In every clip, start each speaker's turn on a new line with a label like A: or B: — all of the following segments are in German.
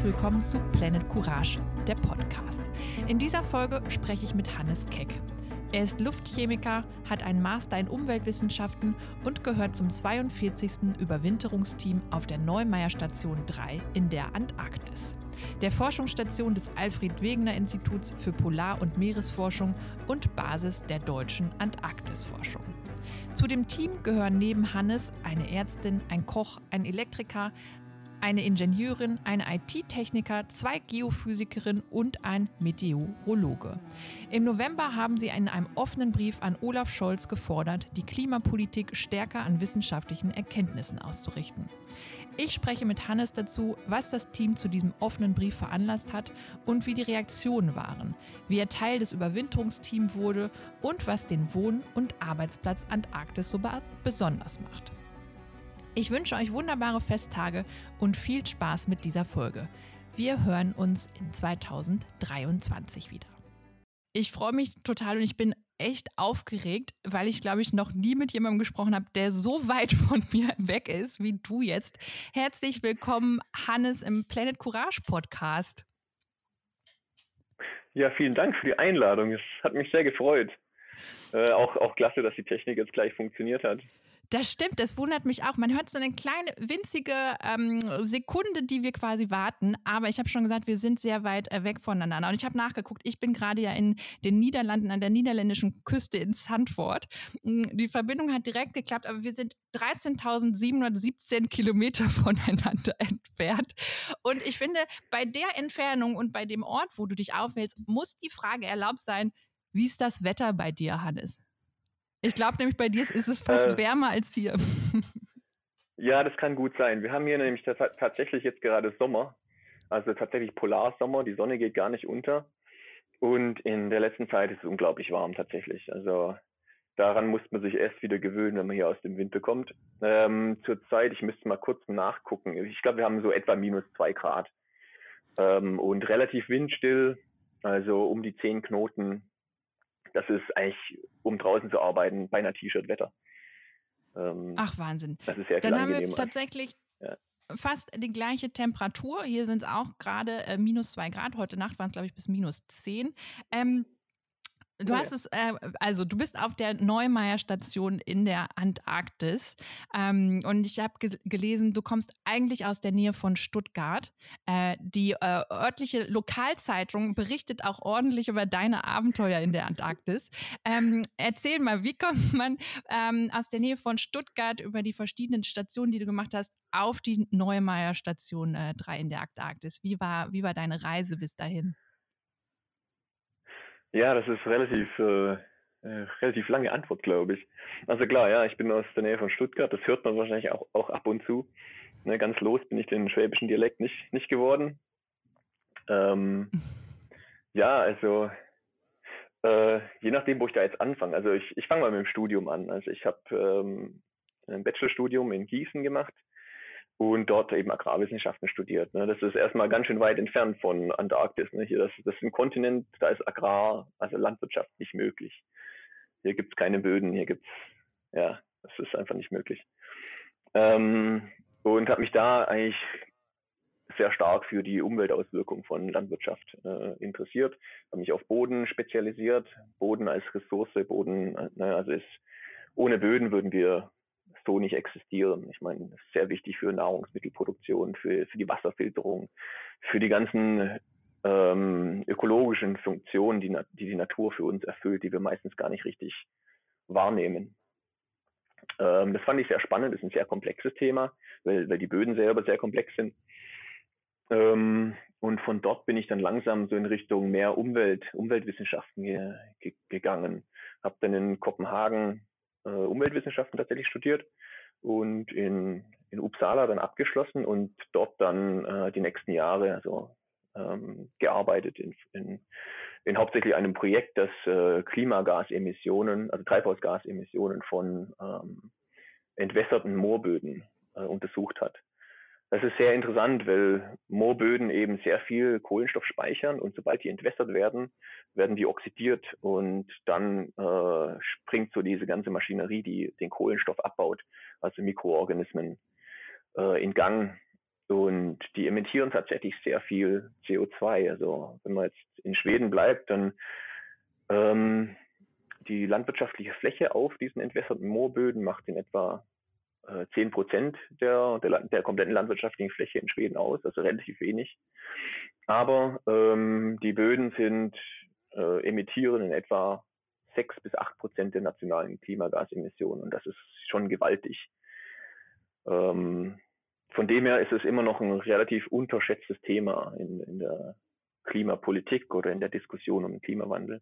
A: herzlich willkommen zu Planet Courage, der Podcast. In dieser Folge spreche ich mit Hannes Keck. Er ist Luftchemiker, hat einen Master in Umweltwissenschaften und gehört zum 42. Überwinterungsteam auf der Neumeier Station 3 in der Antarktis, der Forschungsstation des Alfred Wegener Instituts für Polar- und Meeresforschung und Basis der deutschen Antarktisforschung. Zu dem Team gehören neben Hannes eine Ärztin, ein Koch, ein Elektriker, eine Ingenieurin, ein IT-Techniker, zwei Geophysikerinnen und ein Meteorologe. Im November haben sie in einem offenen Brief an Olaf Scholz gefordert, die Klimapolitik stärker an wissenschaftlichen Erkenntnissen auszurichten. Ich spreche mit Hannes dazu, was das Team zu diesem offenen Brief veranlasst hat und wie die Reaktionen waren, wie er Teil des Überwinterungsteams wurde und was den Wohn- und Arbeitsplatz Antarktis so besonders macht. Ich wünsche euch wunderbare Festtage und viel Spaß mit dieser Folge. Wir hören uns in 2023 wieder. Ich freue mich total und ich bin echt aufgeregt, weil ich, glaube ich, noch nie mit jemandem gesprochen habe, der so weit von mir weg ist wie du jetzt. Herzlich willkommen, Hannes, im Planet Courage Podcast.
B: Ja, vielen Dank für die Einladung. Es hat mich sehr gefreut. Äh, auch, auch klasse, dass die Technik jetzt gleich funktioniert hat.
A: Das stimmt, das wundert mich auch. Man hört so eine kleine, winzige ähm, Sekunde, die wir quasi warten. Aber ich habe schon gesagt, wir sind sehr weit äh, weg voneinander. Und ich habe nachgeguckt, ich bin gerade ja in den Niederlanden, an der niederländischen Küste in Sandford. Mm, die Verbindung hat direkt geklappt, aber wir sind 13.717 Kilometer voneinander entfernt. Und ich finde, bei der Entfernung und bei dem Ort, wo du dich aufhältst, muss die Frage erlaubt sein, wie ist das Wetter bei dir, Hannes? Ich glaube nämlich, bei dir ist es fast äh, wärmer als hier.
B: ja, das kann gut sein. Wir haben hier nämlich tatsächlich jetzt gerade Sommer. Also tatsächlich Polarsommer. Die Sonne geht gar nicht unter. Und in der letzten Zeit ist es unglaublich warm tatsächlich. Also daran muss man sich erst wieder gewöhnen, wenn man hier aus dem Winter kommt. Ähm, Zurzeit, ich müsste mal kurz nachgucken. Ich glaube, wir haben so etwa minus zwei Grad. Ähm, und relativ windstill, also um die zehn Knoten das ist eigentlich, um draußen zu arbeiten, beinahe T-Shirt-Wetter.
A: Ähm, Ach, Wahnsinn.
B: Das ist sehr
A: Dann haben wir tatsächlich ja. fast die gleiche Temperatur. Hier sind es auch gerade äh, minus zwei Grad. Heute Nacht waren es, glaube ich, bis minus zehn. Ähm, Du hast es, äh, also du bist auf der Neumeier Station in der Antarktis ähm, und ich habe ge gelesen, du kommst eigentlich aus der Nähe von Stuttgart. Äh, die äh, örtliche Lokalzeitung berichtet auch ordentlich über deine Abenteuer in der Antarktis. Ähm, erzähl mal, wie kommt man ähm, aus der Nähe von Stuttgart über die verschiedenen Stationen, die du gemacht hast, auf die Neumeier Station 3 äh, in der Antarktis? Wie war, wie war deine Reise bis dahin?
B: Ja, das ist relativ, äh, äh, relativ lange Antwort, glaube ich. Also klar, ja, ich bin aus der Nähe von Stuttgart, das hört man wahrscheinlich auch, auch ab und zu. Ne, ganz los bin ich den schwäbischen Dialekt nicht, nicht geworden. Ähm, ja, also äh, je nachdem, wo ich da jetzt anfange. Also ich, ich fange mal mit dem Studium an. Also ich habe ähm, ein Bachelorstudium in Gießen gemacht und dort eben Agrarwissenschaften studiert. Ne. Das ist erstmal ganz schön weit entfernt von Antarktis. Ne. Hier, das, das ist ein Kontinent, da ist Agrar, also Landwirtschaft nicht möglich. Hier gibt's keine Böden, hier gibt's, ja, das ist einfach nicht möglich. Ähm, und habe mich da eigentlich sehr stark für die Umweltauswirkung von Landwirtschaft äh, interessiert, habe mich auf Boden spezialisiert, Boden als Ressource, Boden, äh, ne, also ist, ohne Böden würden wir so nicht existieren. Ich meine, sehr wichtig für Nahrungsmittelproduktion, für, für die Wasserfilterung, für die ganzen ähm, ökologischen Funktionen, die, die die Natur für uns erfüllt, die wir meistens gar nicht richtig wahrnehmen. Ähm, das fand ich sehr spannend, das ist ein sehr komplexes Thema, weil, weil die Böden selber sehr komplex sind. Ähm, und von dort bin ich dann langsam so in Richtung mehr Umwelt, Umweltwissenschaften ge, ge, gegangen. Habe dann in Kopenhagen äh, Umweltwissenschaften tatsächlich studiert und in, in Uppsala dann abgeschlossen und dort dann äh, die nächsten Jahre also ähm, gearbeitet in, in, in hauptsächlich einem Projekt, das äh, Klimagasemissionen, also Treibhausgasemissionen von ähm, entwässerten Moorböden äh, untersucht hat. Das ist sehr interessant, weil Moorböden eben sehr viel Kohlenstoff speichern und sobald die entwässert werden, werden die oxidiert und dann äh, springt so diese ganze Maschinerie, die den Kohlenstoff abbaut, also Mikroorganismen, äh, in Gang. Und die emittieren tatsächlich sehr viel CO2. Also wenn man jetzt in Schweden bleibt, dann ähm, die landwirtschaftliche Fläche auf diesen entwässerten Moorböden macht in etwa äh, 10 Prozent der, der, der, kompletten landwirtschaftlichen Fläche in Schweden aus, also relativ wenig. Aber ähm, die Böden sind, äh, emittieren in etwa 6 bis 8 Prozent der nationalen Klimagasemissionen und das ist schon gewaltig. Ähm, von dem her ist es immer noch ein relativ unterschätztes Thema in, in der Klimapolitik oder in der Diskussion um den Klimawandel.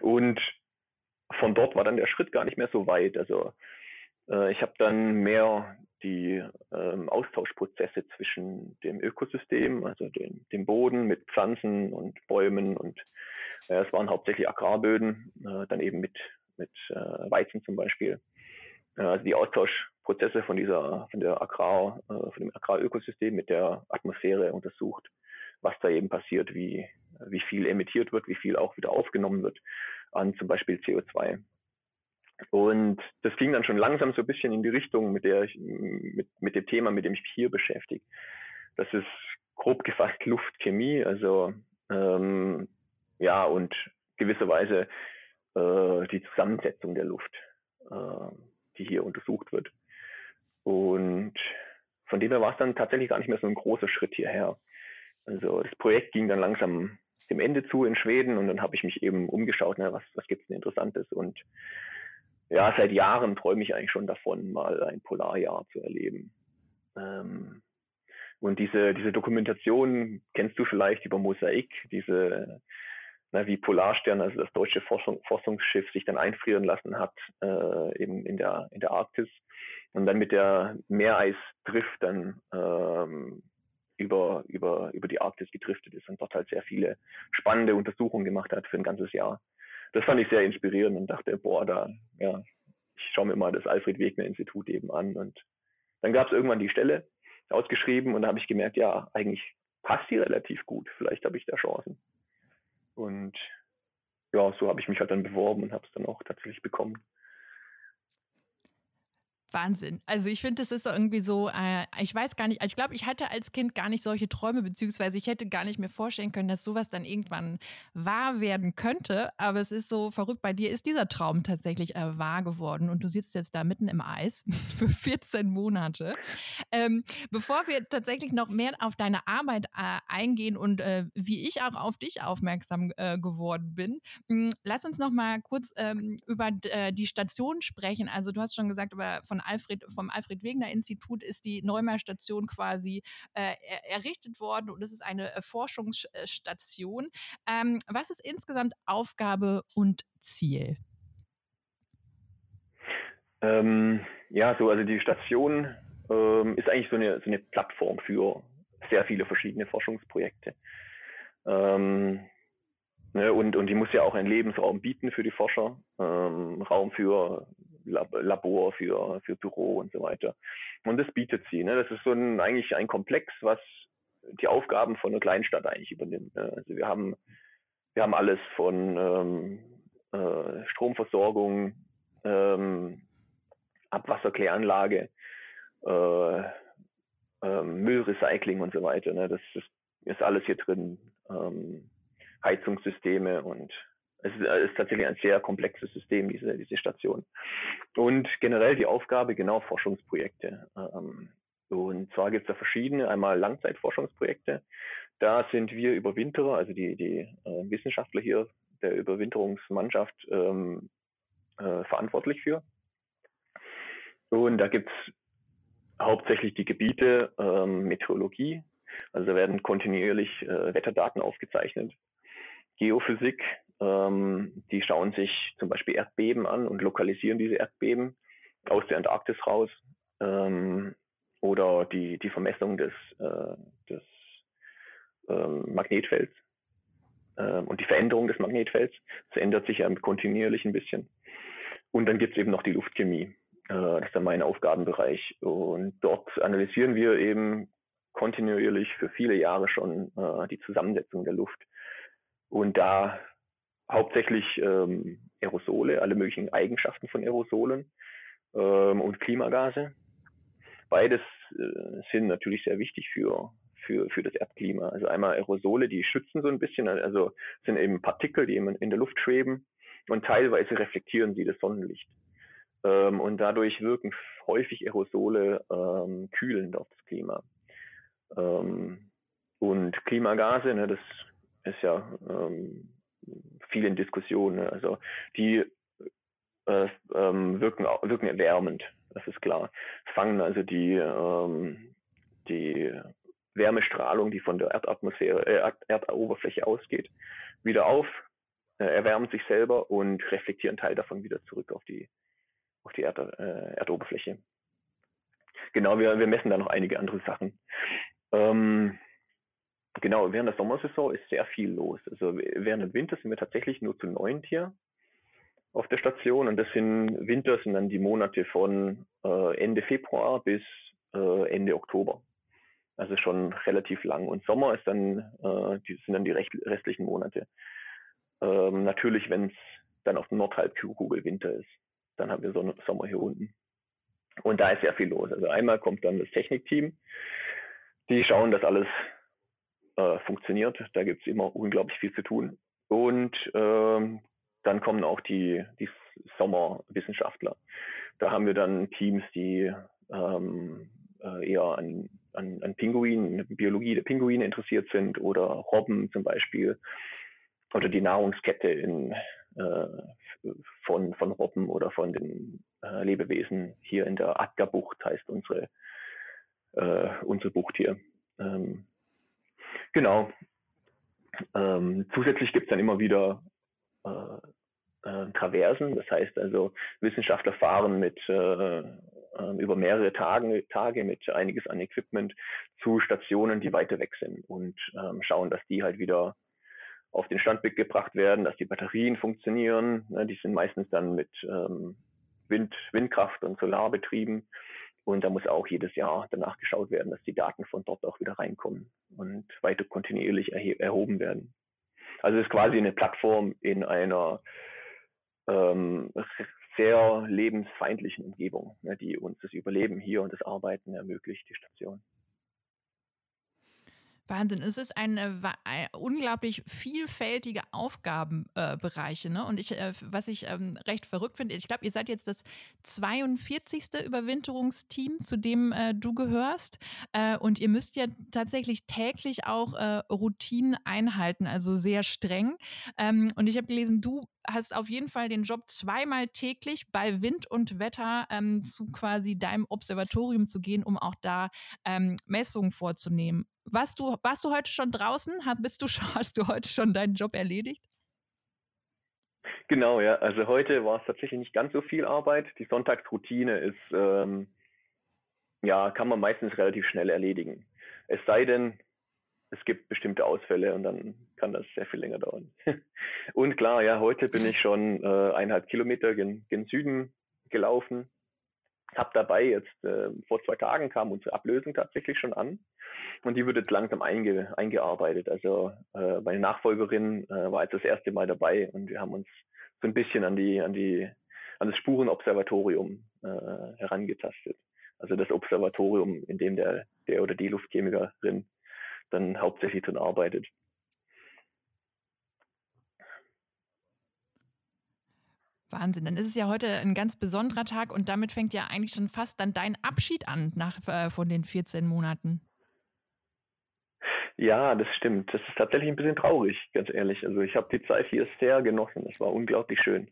B: Und von dort war dann der Schritt gar nicht mehr so weit. Also äh, ich habe dann mehr die ähm, Austauschprozesse zwischen dem Ökosystem, also dem, dem Boden mit Pflanzen und Bäumen und äh, es waren hauptsächlich Agrarböden, äh, dann eben mit, mit äh, Weizen zum Beispiel. Äh, also die Austauschprozesse von dieser, von der Agrar, äh, von dem Agrarökosystem mit der Atmosphäre untersucht, was da eben passiert, wie, wie viel emittiert wird, wie viel auch wieder aufgenommen wird an zum Beispiel CO2. Und das ging dann schon langsam so ein bisschen in die Richtung, mit der ich, mit, mit dem Thema, mit dem ich mich hier beschäftige. Das ist grob gefasst Luftchemie, also ähm, ja, und gewisserweise äh, die Zusammensetzung der Luft, äh, die hier untersucht wird. Und von dem her war es dann tatsächlich gar nicht mehr so ein großer Schritt hierher. Also das Projekt ging dann langsam dem Ende zu in Schweden und dann habe ich mich eben umgeschaut, ne, was, was gibt es denn Interessantes und ja, seit Jahren träume ich eigentlich schon davon, mal ein Polarjahr zu erleben. Ähm, und diese, diese Dokumentation kennst du vielleicht über Mosaik, diese, na, wie Polarstern, also das deutsche Forschung, Forschungsschiff, sich dann einfrieren lassen hat, äh, eben in der, in der Arktis und dann mit der Meereisdrift dann ähm, über, über, über die Arktis gedriftet ist und dort halt sehr viele spannende Untersuchungen gemacht hat für ein ganzes Jahr das fand ich sehr inspirierend und dachte, boah, da, ja, ich schaue mir mal das Alfred Wegener Institut eben an. Und dann gab es irgendwann die Stelle ausgeschrieben und da habe ich gemerkt, ja, eigentlich passt die relativ gut. Vielleicht habe ich da Chancen. Und ja, so habe ich mich halt dann beworben und habe es dann auch tatsächlich bekommen.
A: Wahnsinn. Also ich finde, das ist irgendwie so, äh, ich weiß gar nicht, also ich glaube, ich hatte als Kind gar nicht solche Träume, beziehungsweise ich hätte gar nicht mir vorstellen können, dass sowas dann irgendwann wahr werden könnte. Aber es ist so verrückt, bei dir ist dieser Traum tatsächlich äh, wahr geworden und du sitzt jetzt da mitten im Eis für 14 Monate. Ähm, bevor wir tatsächlich noch mehr auf deine Arbeit äh, eingehen und äh, wie ich auch auf dich aufmerksam äh, geworden bin, mh, hm, lass uns noch mal kurz ähm, über äh, die Station sprechen. Also du hast schon gesagt, über von Alfred, vom Alfred Wegener Institut ist die Neumar Station quasi äh, errichtet worden und es ist eine äh, Forschungsstation. Ähm, was ist insgesamt Aufgabe und Ziel?
B: Ähm, ja, so, also die Station ähm, ist eigentlich so eine, so eine Plattform für sehr viele verschiedene Forschungsprojekte. Ähm, ne, und, und die muss ja auch einen Lebensraum bieten für die Forscher, ähm, Raum für Labor, für, für Büro und so weiter. Und das bietet sie. Ne? Das ist so ein, eigentlich ein Komplex, was die Aufgaben von einer Kleinstadt eigentlich übernimmt. Ne? Also wir haben, wir haben alles von ähm, äh, Stromversorgung, ähm, Abwasserkläranlage, äh, äh, Müllrecycling und so weiter. Ne? Das ist, ist alles hier drin. Ähm, Heizungssysteme und es ist, äh, ist, tatsächlich ein sehr komplexes System, diese, diese Station. Und generell die Aufgabe, genau Forschungsprojekte. Ähm, und zwar gibt es da verschiedene, einmal Langzeitforschungsprojekte. Da sind wir Überwinterer, also die, die äh, Wissenschaftler hier der Überwinterungsmannschaft ähm, äh, verantwortlich für. Und da gibt es hauptsächlich die Gebiete ähm, Meteorologie, also da werden kontinuierlich äh, Wetterdaten aufgezeichnet. Geophysik, ähm, die schauen sich zum Beispiel Erdbeben an und lokalisieren diese Erdbeben aus der Antarktis raus. Ähm, oder die, die Vermessung des, äh, des ähm, Magnetfelds ähm, und die Veränderung des Magnetfelds. Das ändert sich ja kontinuierlich ein bisschen. Und dann gibt es eben noch die Luftchemie. Äh, das ist dann mein Aufgabenbereich. Und dort analysieren wir eben kontinuierlich für viele Jahre schon äh, die Zusammensetzung der Luft. Und da hauptsächlich ähm, Aerosole, alle möglichen Eigenschaften von Aerosolen ähm, und Klimagase. beides äh, sind natürlich sehr wichtig für, für, für das Erdklima. Also einmal Aerosole, die schützen so ein bisschen, also sind eben Partikel, die in der Luft schweben und teilweise reflektieren sie das Sonnenlicht. Ähm, und dadurch wirken häufig Aerosole ähm, kühlend auf das Klima. Ähm, und Klimagase, ne, das ist ja ähm, viel in Diskussion. Ne? Also die äh, ähm, wirken, wirken erwärmend, das ist klar. Fangen also die, ähm, die Wärmestrahlung, die von der Erdatmosphäre, äh, Erdoberfläche ausgeht, wieder auf, äh, erwärmen sich selber und reflektieren Teil davon wieder zurück auf die, auf die Erd, äh, Erdoberfläche. Genau, wir, wir messen da noch einige andere Sachen. Ähm, genau, während der Sommersaison ist sehr viel los. Also während dem Winter sind wir tatsächlich nur zu neunt hier auf der Station und das sind Winter sind dann die Monate von äh, Ende Februar bis äh, Ende Oktober. Also schon relativ lang. Und Sommer ist dann, äh, die sind dann die restlichen Monate. Ähm, natürlich, wenn es dann auf der Nordhalbkugel Winter ist, dann haben wir so einen Sommer hier unten. Und da ist sehr viel los. Also einmal kommt dann das Technikteam, die schauen, dass alles äh, funktioniert. Da gibt es immer unglaublich viel zu tun. Und ähm, dann kommen auch die, die Sommerwissenschaftler. Da haben wir dann Teams, die ähm, äh, eher an an, an Pinguinen, Biologie der Pinguine interessiert sind oder Robben zum Beispiel oder die Nahrungskette in, äh, von, von Robben oder von den äh, Lebewesen hier in der Atka-Bucht heißt unsere, äh, unsere Bucht hier. Ähm, genau. Ähm, zusätzlich gibt es dann immer wieder äh, äh, Traversen, das heißt also Wissenschaftler fahren mit äh, ähm, über mehrere Tage, Tage mit einiges an Equipment zu Stationen, die weiter weg sind und ähm, schauen, dass die halt wieder auf den Stand gebracht werden, dass die Batterien funktionieren. Ne, die sind meistens dann mit ähm, Wind, Windkraft und Solar betrieben. Und da muss auch jedes Jahr danach geschaut werden, dass die Daten von dort auch wieder reinkommen und weiter kontinuierlich erhoben werden. Also es ist quasi eine Plattform in einer ähm, sehr lebensfeindlichen Umgebung, ne, die uns das Überleben hier und das Arbeiten ermöglicht, die Station.
A: Wahnsinn. Es ist ein, äh, ein unglaublich vielfältige Aufgabenbereiche. Äh, ne? Und ich, äh, was ich ähm, recht verrückt finde, ich glaube, ihr seid jetzt das 42. Überwinterungsteam, zu dem äh, du gehörst. Äh, und ihr müsst ja tatsächlich täglich auch äh, Routinen einhalten, also sehr streng. Ähm, und ich habe gelesen, du hast auf jeden Fall den Job zweimal täglich bei Wind und Wetter ähm, zu quasi deinem Observatorium zu gehen, um auch da ähm, Messungen vorzunehmen. Warst du, warst du heute schon draußen? Bist du, hast du heute schon deinen Job erledigt?
B: Genau, ja. Also heute war es tatsächlich nicht ganz so viel Arbeit. Die Sonntagsroutine ist, ähm, ja, kann man meistens relativ schnell erledigen. Es sei denn, es gibt bestimmte Ausfälle und dann kann das sehr viel länger dauern. und klar, ja, heute bin ich schon äh, eineinhalb Kilometer gen, gen Süden gelaufen. Hab dabei jetzt, äh, vor zwei Tagen kam unsere Ablösung tatsächlich schon an und die wird jetzt langsam einge, eingearbeitet. Also äh, meine Nachfolgerin äh, war jetzt das erste Mal dabei und wir haben uns so ein bisschen an die, an die, an das Spurenobservatorium äh, herangetastet. Also das Observatorium, in dem der, der oder die Luftchemikerin dann hauptsächlich drin arbeitet.
A: Wahnsinn. Dann ist es ja heute ein ganz besonderer Tag und damit fängt ja eigentlich schon fast dann dein Abschied an nach, äh, von den 14 Monaten.
B: Ja, das stimmt. Das ist tatsächlich ein bisschen traurig, ganz ehrlich. Also ich habe die Zeit hier sehr genossen. Es war unglaublich schön.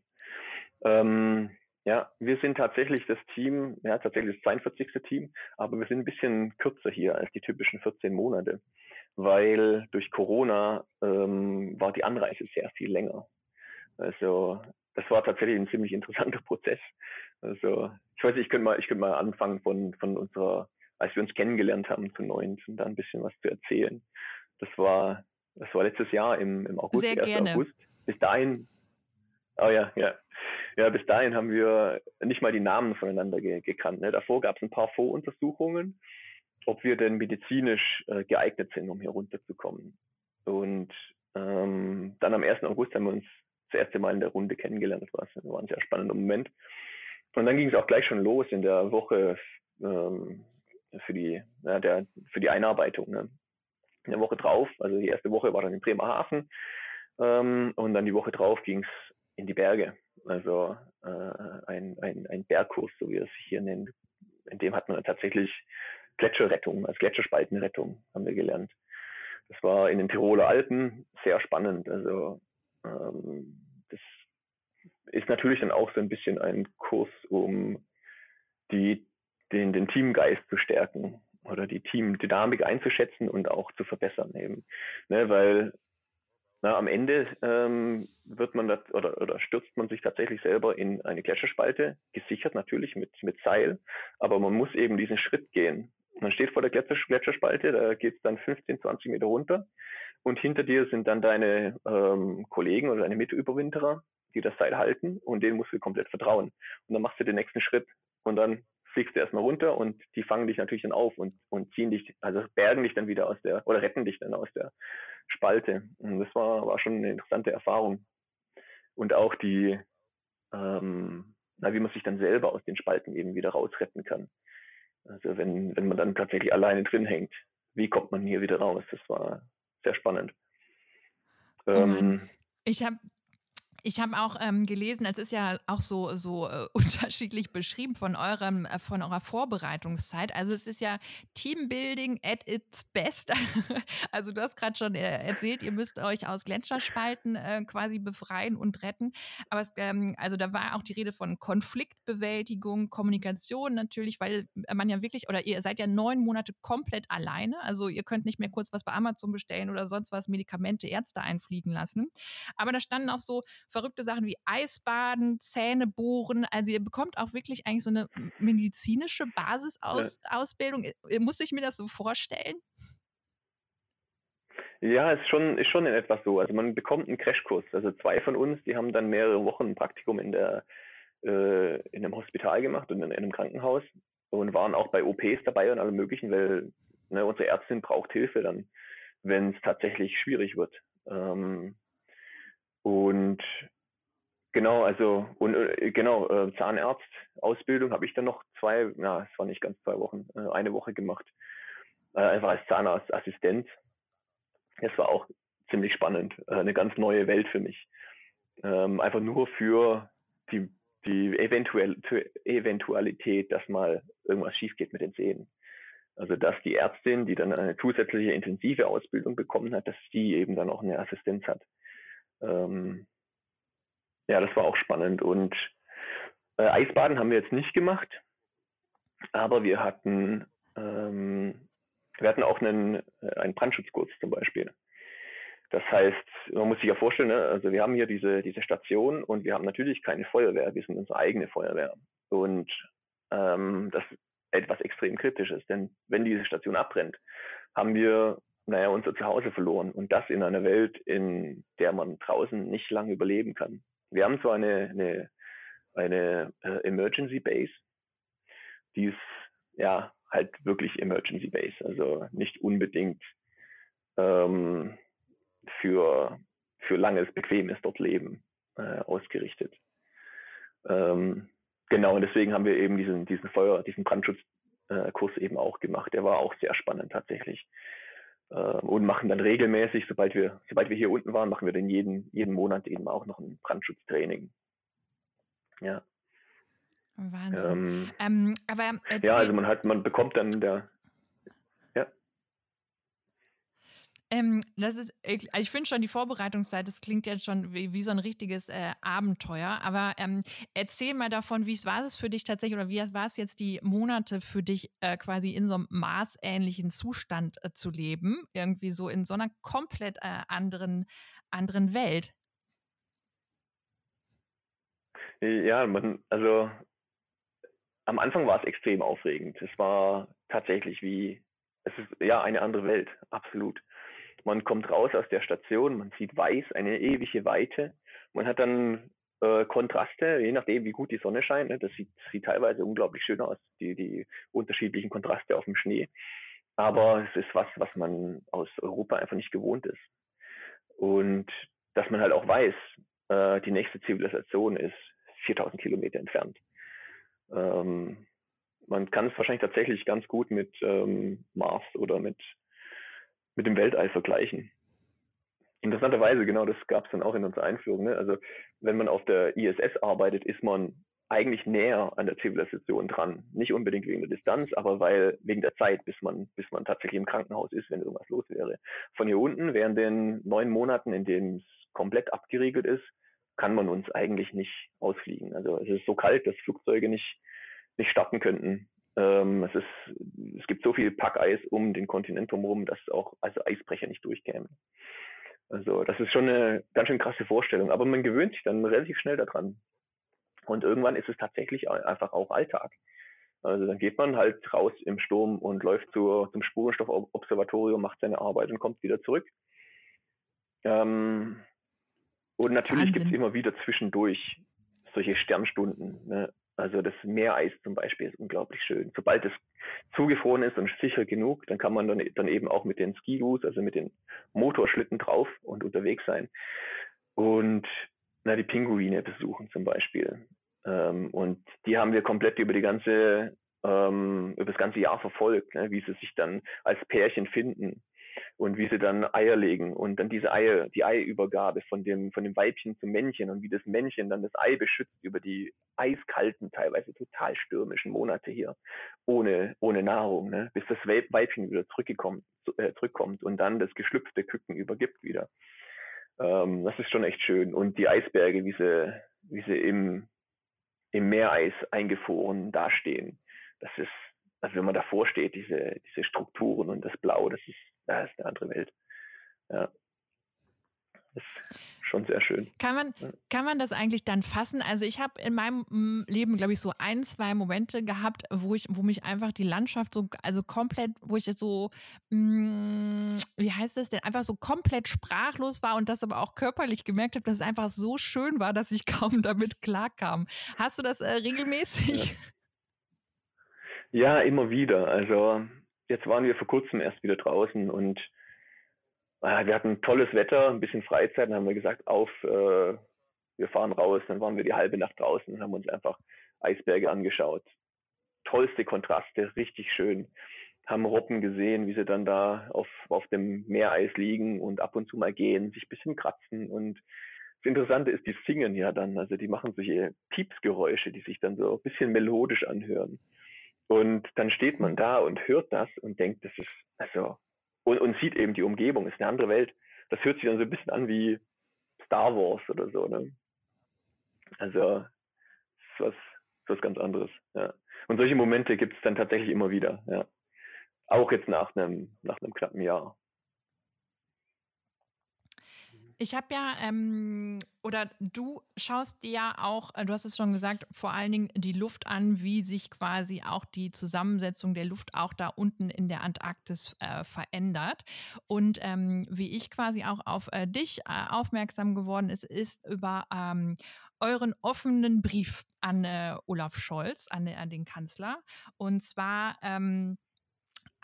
B: Ähm, ja, wir sind tatsächlich das Team, ja, tatsächlich das 42. Team, aber wir sind ein bisschen kürzer hier als die typischen 14 Monate, weil durch Corona ähm, war die Anreise sehr viel länger. Also das war tatsächlich ein ziemlich interessanter Prozess. Also ich weiß nicht, ich könnte mal, ich könnte mal anfangen von, von unserer, als wir uns kennengelernt haben zu neun, und da ein bisschen was zu erzählen. Das war, das war letztes Jahr im, im August,
A: Sehr gerne.
B: August. Bis dahin, oh ja, ja. Ja, bis dahin haben wir nicht mal die Namen voneinander ge gekannt. Ne? Davor gab es ein paar Voruntersuchungen, ob wir denn medizinisch äh, geeignet sind, um hier runterzukommen. Und ähm, dann am 1. August haben wir uns das erste Mal in der Runde kennengelernt. Das war, ein sehr spannender Moment. Und dann ging es auch gleich schon los in der Woche ähm, für die, ja, der, für die Einarbeitung. Ne? Eine Woche drauf, also die erste Woche war dann in Bremerhaven ähm, und dann die Woche drauf ging es in die Berge. Also äh, ein, ein, ein Bergkurs, so wie es sich hier nennt. In dem hat man tatsächlich Gletscherrettung, als Gletscherspaltenrettung haben wir gelernt. Das war in den Tiroler Alpen sehr spannend. Also ähm, das ist natürlich dann auch so ein bisschen ein Kurs, um die, den, den Teamgeist zu stärken oder die Teamdynamik einzuschätzen und auch zu verbessern eben. Ne, weil na, am Ende ähm, wird man das, oder, oder stürzt man sich tatsächlich selber in eine Gletscherspalte, gesichert natürlich mit, mit Seil, aber man muss eben diesen Schritt gehen. Man steht vor der Gletscherspalte, da geht es dann 15, 20 Meter runter und hinter dir sind dann deine ähm, Kollegen oder deine Mitüberwinterer, die das Seil halten und denen musst du komplett vertrauen. Und dann machst du den nächsten Schritt und dann fliegst du erstmal runter und die fangen dich natürlich dann auf und, und ziehen dich, also bergen dich dann wieder aus der, oder retten dich dann aus der Spalte. Und das war, war schon eine interessante Erfahrung. Und auch die, ähm, na, wie man sich dann selber aus den Spalten eben wieder rausretten kann. Also wenn, wenn man dann tatsächlich alleine drin hängt, wie kommt man hier wieder raus? Das war sehr spannend.
A: Oh ähm, ich habe ich habe auch ähm, gelesen, es ist ja auch so, so äh, unterschiedlich beschrieben von, eurem, äh, von eurer Vorbereitungszeit. Also es ist ja Teambuilding at its best. also du hast gerade schon äh, erzählt, ihr müsst euch aus Gletscherspalten äh, quasi befreien und retten. Aber es, ähm, also da war auch die Rede von Konfliktbewältigung, Kommunikation natürlich, weil man ja wirklich, oder ihr seid ja neun Monate komplett alleine. Also ihr könnt nicht mehr kurz was bei Amazon bestellen oder sonst was, Medikamente, Ärzte einfliegen lassen. Aber da standen auch so verrückte Sachen wie Eisbaden, Zähne bohren. Also ihr bekommt auch wirklich eigentlich so eine medizinische Basisausbildung. Ja. Muss ich mir das so vorstellen?
B: Ja, ist schon, ist schon in etwas so. Also man bekommt einen Crashkurs. Also zwei von uns, die haben dann mehrere Wochen ein Praktikum in der äh, in einem Hospital gemacht und in, in, einem Krankenhaus und waren auch bei OPs dabei und allem möglichen, weil ne, unsere Ärztin braucht Hilfe dann, wenn es tatsächlich schwierig wird. Ähm, und genau, also und äh, genau, äh, Zahnarztausbildung habe ich dann noch zwei, ja, es war nicht ganz zwei Wochen, äh, eine Woche gemacht. Äh, einfach als Zahnarztassistent. Es war auch ziemlich spannend, äh, eine ganz neue Welt für mich. Ähm, einfach nur für die, die eventuell, Eventualität, dass mal irgendwas schief geht mit den Zähnen. Also dass die Ärztin, die dann eine zusätzliche intensive Ausbildung bekommen hat, dass sie eben dann auch eine Assistenz hat ähm, ja, das war auch spannend. Und äh, Eisbaden haben wir jetzt nicht gemacht, aber wir hatten, ähm, wir hatten auch einen, äh, einen Brandschutzkurs zum Beispiel. Das heißt, man muss sich ja vorstellen, ne? also wir haben hier diese, diese Station und wir haben natürlich keine Feuerwehr, wir sind unsere eigene Feuerwehr. Und ähm, das ist etwas extrem Kritisches, denn wenn diese Station abbrennt, haben wir naja, unser Zuhause verloren und das in einer Welt, in der man draußen nicht lange überleben kann. Wir haben so eine, eine, eine äh, Emergency Base, die ist ja halt wirklich Emergency Base, also nicht unbedingt ähm, für, für langes, bequemes dort Leben äh, ausgerichtet. Ähm, genau, und deswegen haben wir eben diesen, diesen Feuer, diesen Brandschutzkurs äh, eben auch gemacht. Der war auch sehr spannend tatsächlich und machen dann regelmäßig, sobald wir, sobald wir hier unten waren, machen wir dann jeden, jeden Monat eben auch noch ein Brandschutztraining. Ja.
A: Wahnsinn. Ähm, ähm, aber
B: ja, also man hat, man bekommt dann der,
A: Ähm, das ist, ich finde schon die Vorbereitungszeit, das klingt jetzt schon wie, wie so ein richtiges äh, Abenteuer. Aber ähm, erzähl mal davon, wie war es für dich tatsächlich oder wie war es jetzt die Monate für dich äh, quasi in so einem maßähnlichen Zustand äh, zu leben? Irgendwie so in so einer komplett äh, anderen, anderen Welt.
B: Ja, man, also am Anfang war es extrem aufregend. Es war tatsächlich wie, es ist ja eine andere Welt, absolut. Man kommt raus aus der Station, man sieht weiß, eine ewige Weite. Man hat dann äh, Kontraste, je nachdem, wie gut die Sonne scheint. Ne? Das sieht, sieht teilweise unglaublich schön aus, die, die unterschiedlichen Kontraste auf dem Schnee. Aber es ist was, was man aus Europa einfach nicht gewohnt ist. Und dass man halt auch weiß, äh, die nächste Zivilisation ist 4000 Kilometer entfernt. Ähm, man kann es wahrscheinlich tatsächlich ganz gut mit ähm, Mars oder mit, mit dem Weltall vergleichen. Interessanterweise, genau, das gab es dann auch in unserer Einführung. Ne? Also wenn man auf der ISS arbeitet, ist man eigentlich näher an der Zivilisation dran. Nicht unbedingt wegen der Distanz, aber weil wegen der Zeit, bis man, bis man tatsächlich im Krankenhaus ist, wenn irgendwas los wäre. Von hier unten, während den neun Monaten, in denen es komplett abgeriegelt ist, kann man uns eigentlich nicht ausfliegen. Also es ist so kalt, dass Flugzeuge nicht, nicht starten könnten. Ähm, es, ist, es gibt so viel Packeis um den Kontinent drumherum, dass auch also Eisbrecher nicht durchkämen. Also das ist schon eine ganz schön krasse Vorstellung, aber man gewöhnt sich dann relativ schnell daran. Und irgendwann ist es tatsächlich einfach auch Alltag. Also dann geht man halt raus im Sturm und läuft zur, zum Spurenstoffobservatorium, macht seine Arbeit und kommt wieder zurück. Ähm, und natürlich gibt es immer wieder zwischendurch solche Sternstunden. Ne? Also das Meereis zum Beispiel ist unglaublich schön. Sobald es zugefroren ist und sicher genug, dann kann man dann, dann eben auch mit den Skis, also mit den Motorschlitten drauf und unterwegs sein. Und na, die Pinguine besuchen zum Beispiel. Ähm, und die haben wir komplett über die ganze, ähm, über das ganze Jahr verfolgt, ne, wie sie sich dann als Pärchen finden und wie sie dann Eier legen und dann diese Eier, die Eiübergabe von dem, von dem Weibchen zum Männchen und wie das Männchen dann das Ei beschützt über die eiskalten, teilweise total stürmischen Monate hier, ohne, ohne Nahrung, ne, bis das Weibchen wieder zurückkommt, äh, zurückkommt und dann das geschlüpfte Küken übergibt wieder. Ähm, das ist schon echt schön. Und die Eisberge, wie sie, wie sie im, im Meereis eingefroren dastehen, das ist, also wenn man davor steht, diese, diese Strukturen und das Blau, das ist, das ist eine andere Welt. Ja. Das schon sehr schön.
A: Kann man, kann man das eigentlich dann fassen? Also ich habe in meinem mm, Leben, glaube ich, so ein, zwei Momente gehabt, wo ich, wo mich einfach die Landschaft so, also komplett, wo ich so, mh, mm, wie heißt das denn, einfach so komplett sprachlos war und das aber auch körperlich gemerkt habe, dass es einfach so schön war, dass ich kaum damit klarkam. Hast du das äh, regelmäßig?
B: Ja. Ja, immer wieder. Also jetzt waren wir vor kurzem erst wieder draußen und Ah, wir hatten tolles Wetter, ein bisschen Freizeit, dann haben wir gesagt, auf, äh, wir fahren raus. Dann waren wir die halbe Nacht draußen und haben uns einfach Eisberge angeschaut. Tollste Kontraste, richtig schön. Haben Robben gesehen, wie sie dann da auf, auf dem Meereis liegen und ab und zu mal gehen, sich ein bisschen kratzen. Und das Interessante ist, die singen ja dann, also die machen solche Piepsgeräusche, die sich dann so ein bisschen melodisch anhören. Und dann steht man da und hört das und denkt, das ist, also und, und sieht eben die Umgebung, ist eine andere Welt. Das hört sich dann so ein bisschen an wie Star Wars oder so. Ne? Also ist was, ist was ganz anderes. Ja. Und solche Momente gibt es dann tatsächlich immer wieder. Ja. Auch jetzt nach einem, nach einem knappen Jahr.
A: Ich habe ja, ähm, oder du schaust dir ja auch, äh, du hast es schon gesagt, vor allen Dingen die Luft an, wie sich quasi auch die Zusammensetzung der Luft auch da unten in der Antarktis äh, verändert. Und ähm, wie ich quasi auch auf äh, dich äh, aufmerksam geworden ist, ist über ähm, euren offenen Brief an äh, Olaf Scholz, an, an, den Kanzler. Und zwar ähm,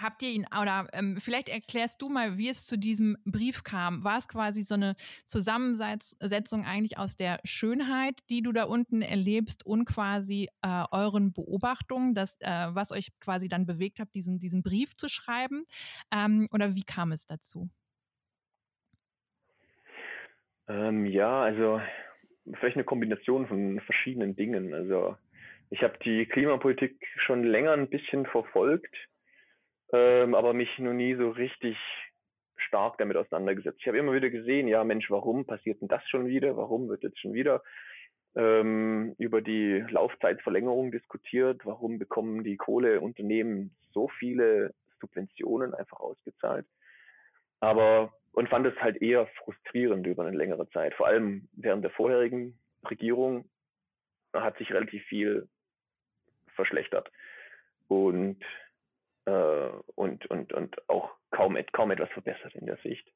A: Habt ihr ihn, oder ähm, vielleicht erklärst du mal, wie es zu diesem Brief kam. War es quasi so eine Zusammensetzung eigentlich aus der Schönheit, die du da unten erlebst und quasi äh, euren Beobachtungen, das, äh, was euch quasi dann bewegt hat, diesen, diesen Brief zu schreiben? Ähm, oder wie kam es dazu?
B: Ähm, ja, also vielleicht eine Kombination von verschiedenen Dingen. Also ich habe die Klimapolitik schon länger ein bisschen verfolgt ähm, aber mich noch nie so richtig stark damit auseinandergesetzt. Ich habe immer wieder gesehen, ja Mensch, warum passiert denn das schon wieder? Warum wird jetzt schon wieder ähm, über die Laufzeitverlängerung diskutiert? Warum bekommen die Kohleunternehmen so viele Subventionen einfach ausgezahlt? Aber und fand es halt eher frustrierend über eine längere Zeit. Vor allem während der vorherigen Regierung hat sich relativ viel verschlechtert. Und äh, und, und, und auch kaum, kaum etwas verbessert in der Sicht.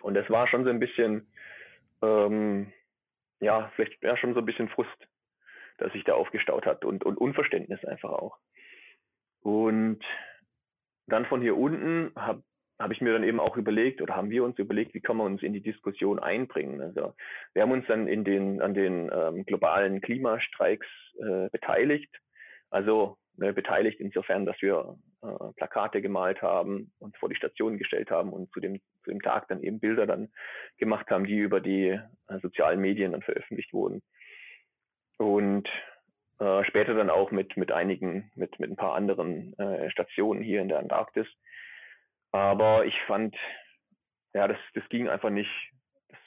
B: Und es war schon so ein bisschen, ähm, ja, vielleicht ja, schon so ein bisschen Frust, dass sich da aufgestaut hat und, und Unverständnis einfach auch. Und dann von hier unten habe hab ich mir dann eben auch überlegt oder haben wir uns überlegt, wie kann man uns in die Diskussion einbringen. Also wir haben uns dann in den, an den ähm, globalen Klimastreiks äh, beteiligt. Also ne, beteiligt, insofern, dass wir äh, Plakate gemalt haben, uns vor die Stationen gestellt haben und zu dem, zu dem Tag dann eben Bilder dann gemacht haben, die über die äh, sozialen Medien dann veröffentlicht wurden. Und äh, später dann auch mit, mit einigen, mit, mit ein paar anderen äh, Stationen hier in der Antarktis. Aber ich fand, ja, das, das ging einfach nicht. Das,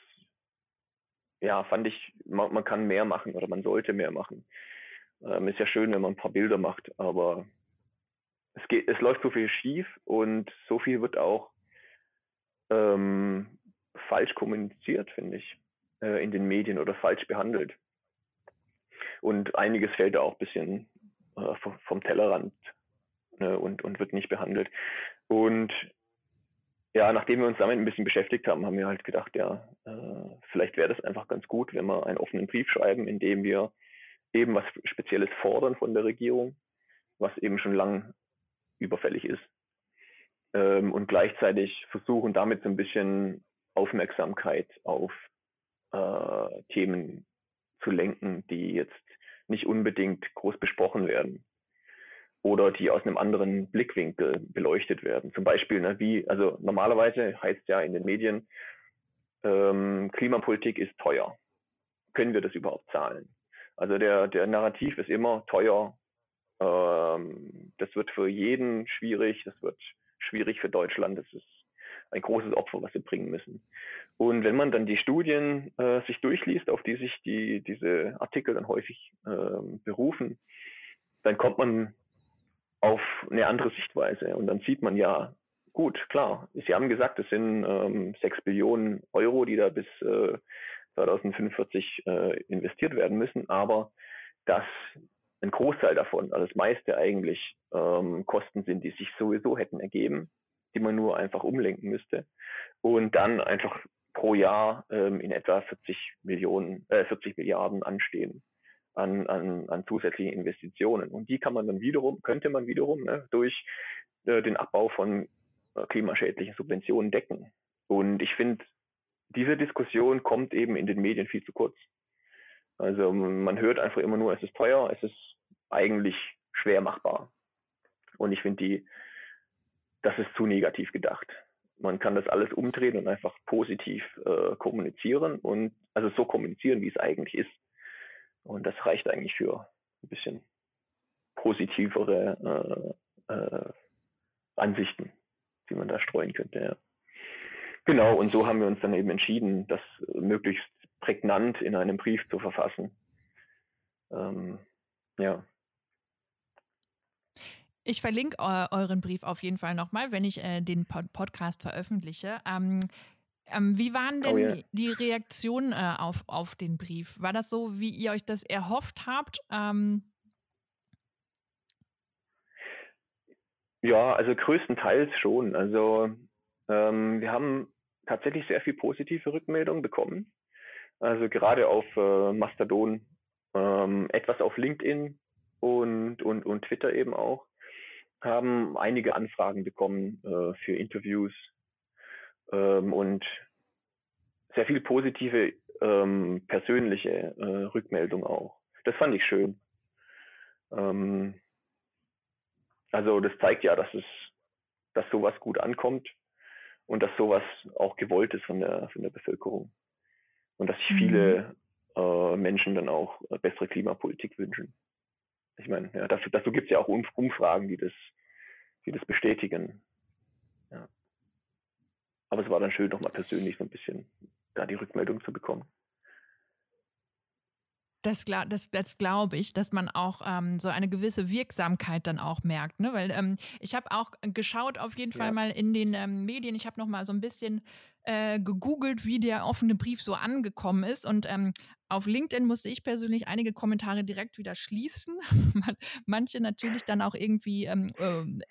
B: ja, fand ich, man, man kann mehr machen oder man sollte mehr machen. Ähm, ist ja schön, wenn man ein paar Bilder macht, aber es geht, es läuft so viel schief und so viel wird auch ähm, falsch kommuniziert, finde ich, äh, in den Medien oder falsch behandelt. Und einiges fällt da auch ein bisschen äh, vom Tellerrand ne, und, und wird nicht behandelt. Und ja, nachdem wir uns damit ein bisschen beschäftigt haben, haben wir halt gedacht, ja, äh, vielleicht wäre das einfach ganz gut, wenn wir einen offenen Brief schreiben, in dem wir eben was Spezielles fordern von der Regierung, was eben schon lang überfällig ist. Ähm, und gleichzeitig versuchen damit so ein bisschen Aufmerksamkeit auf äh, Themen zu lenken, die jetzt nicht unbedingt groß besprochen werden oder die aus einem anderen Blickwinkel beleuchtet werden. Zum Beispiel, ne, wie, also normalerweise heißt ja in den Medien, ähm, Klimapolitik ist teuer. Können wir das überhaupt zahlen? Also der, der Narrativ ist immer teuer. Ähm, das wird für jeden schwierig. Das wird schwierig für Deutschland. Das ist ein großes Opfer, was wir bringen müssen. Und wenn man dann die Studien äh, sich durchliest, auf die sich die, diese Artikel dann häufig äh, berufen, dann kommt man auf eine andere Sichtweise. Und dann sieht man ja, gut, klar, Sie haben gesagt, es sind ähm, 6 Billionen Euro, die da bis äh, 2045 äh, investiert werden müssen, aber dass ein Großteil davon, also das meiste eigentlich ähm, Kosten sind, die sich sowieso hätten ergeben, die man nur einfach umlenken müsste und dann einfach pro Jahr ähm, in etwa 40 Millionen, äh, 40 Milliarden anstehen an, an, an zusätzlichen Investitionen. Und die kann man dann wiederum, könnte man wiederum ne, durch äh, den Abbau von äh, klimaschädlichen Subventionen decken. Und ich finde, diese Diskussion kommt eben in den Medien viel zu kurz. Also man hört einfach immer nur, es ist teuer, es ist eigentlich schwer machbar. Und ich finde die, das ist zu negativ gedacht. Man kann das alles umdrehen und einfach positiv äh, kommunizieren und also so kommunizieren, wie es eigentlich ist. Und das reicht eigentlich für ein bisschen positivere äh, äh, Ansichten, die man da streuen könnte. Ja. Genau, und so haben wir uns dann eben entschieden, das möglichst prägnant in einem Brief zu verfassen. Ähm, ja.
A: Ich verlinke eu euren Brief auf jeden Fall nochmal, wenn ich äh, den Pod Podcast veröffentliche. Ähm, ähm, wie waren oh denn oh, yeah. die Reaktionen äh, auf, auf den Brief? War das so, wie ihr euch das erhofft habt? Ähm
B: ja, also größtenteils schon. Also ähm, wir haben tatsächlich sehr viel positive Rückmeldungen bekommen. Also gerade auf äh, Mastodon, ähm, etwas auf LinkedIn und, und, und Twitter eben auch, haben einige Anfragen bekommen äh, für Interviews ähm, und sehr viel positive ähm, persönliche äh, Rückmeldung auch. Das fand ich schön. Ähm, also das zeigt ja, dass es, dass sowas gut ankommt und dass sowas auch gewollt ist von der, von der Bevölkerung. Und dass sich mhm. viele äh, Menschen dann auch äh, bessere Klimapolitik wünschen. Ich meine, ja, dazu, dazu gibt es ja auch Umfragen, die das, die das bestätigen. Ja. Aber es war dann schön, nochmal persönlich so ein bisschen da die Rückmeldung zu bekommen.
A: Das, das, das glaube ich, dass man auch ähm, so eine gewisse Wirksamkeit dann auch merkt. Ne? Weil ähm, ich habe auch geschaut, auf jeden Fall ja. mal in den ähm, Medien. Ich habe noch mal so ein bisschen äh, gegoogelt, wie der offene Brief so angekommen ist. Und ähm, auf LinkedIn musste ich persönlich einige Kommentare direkt wieder schließen. Manche natürlich dann auch irgendwie ähm,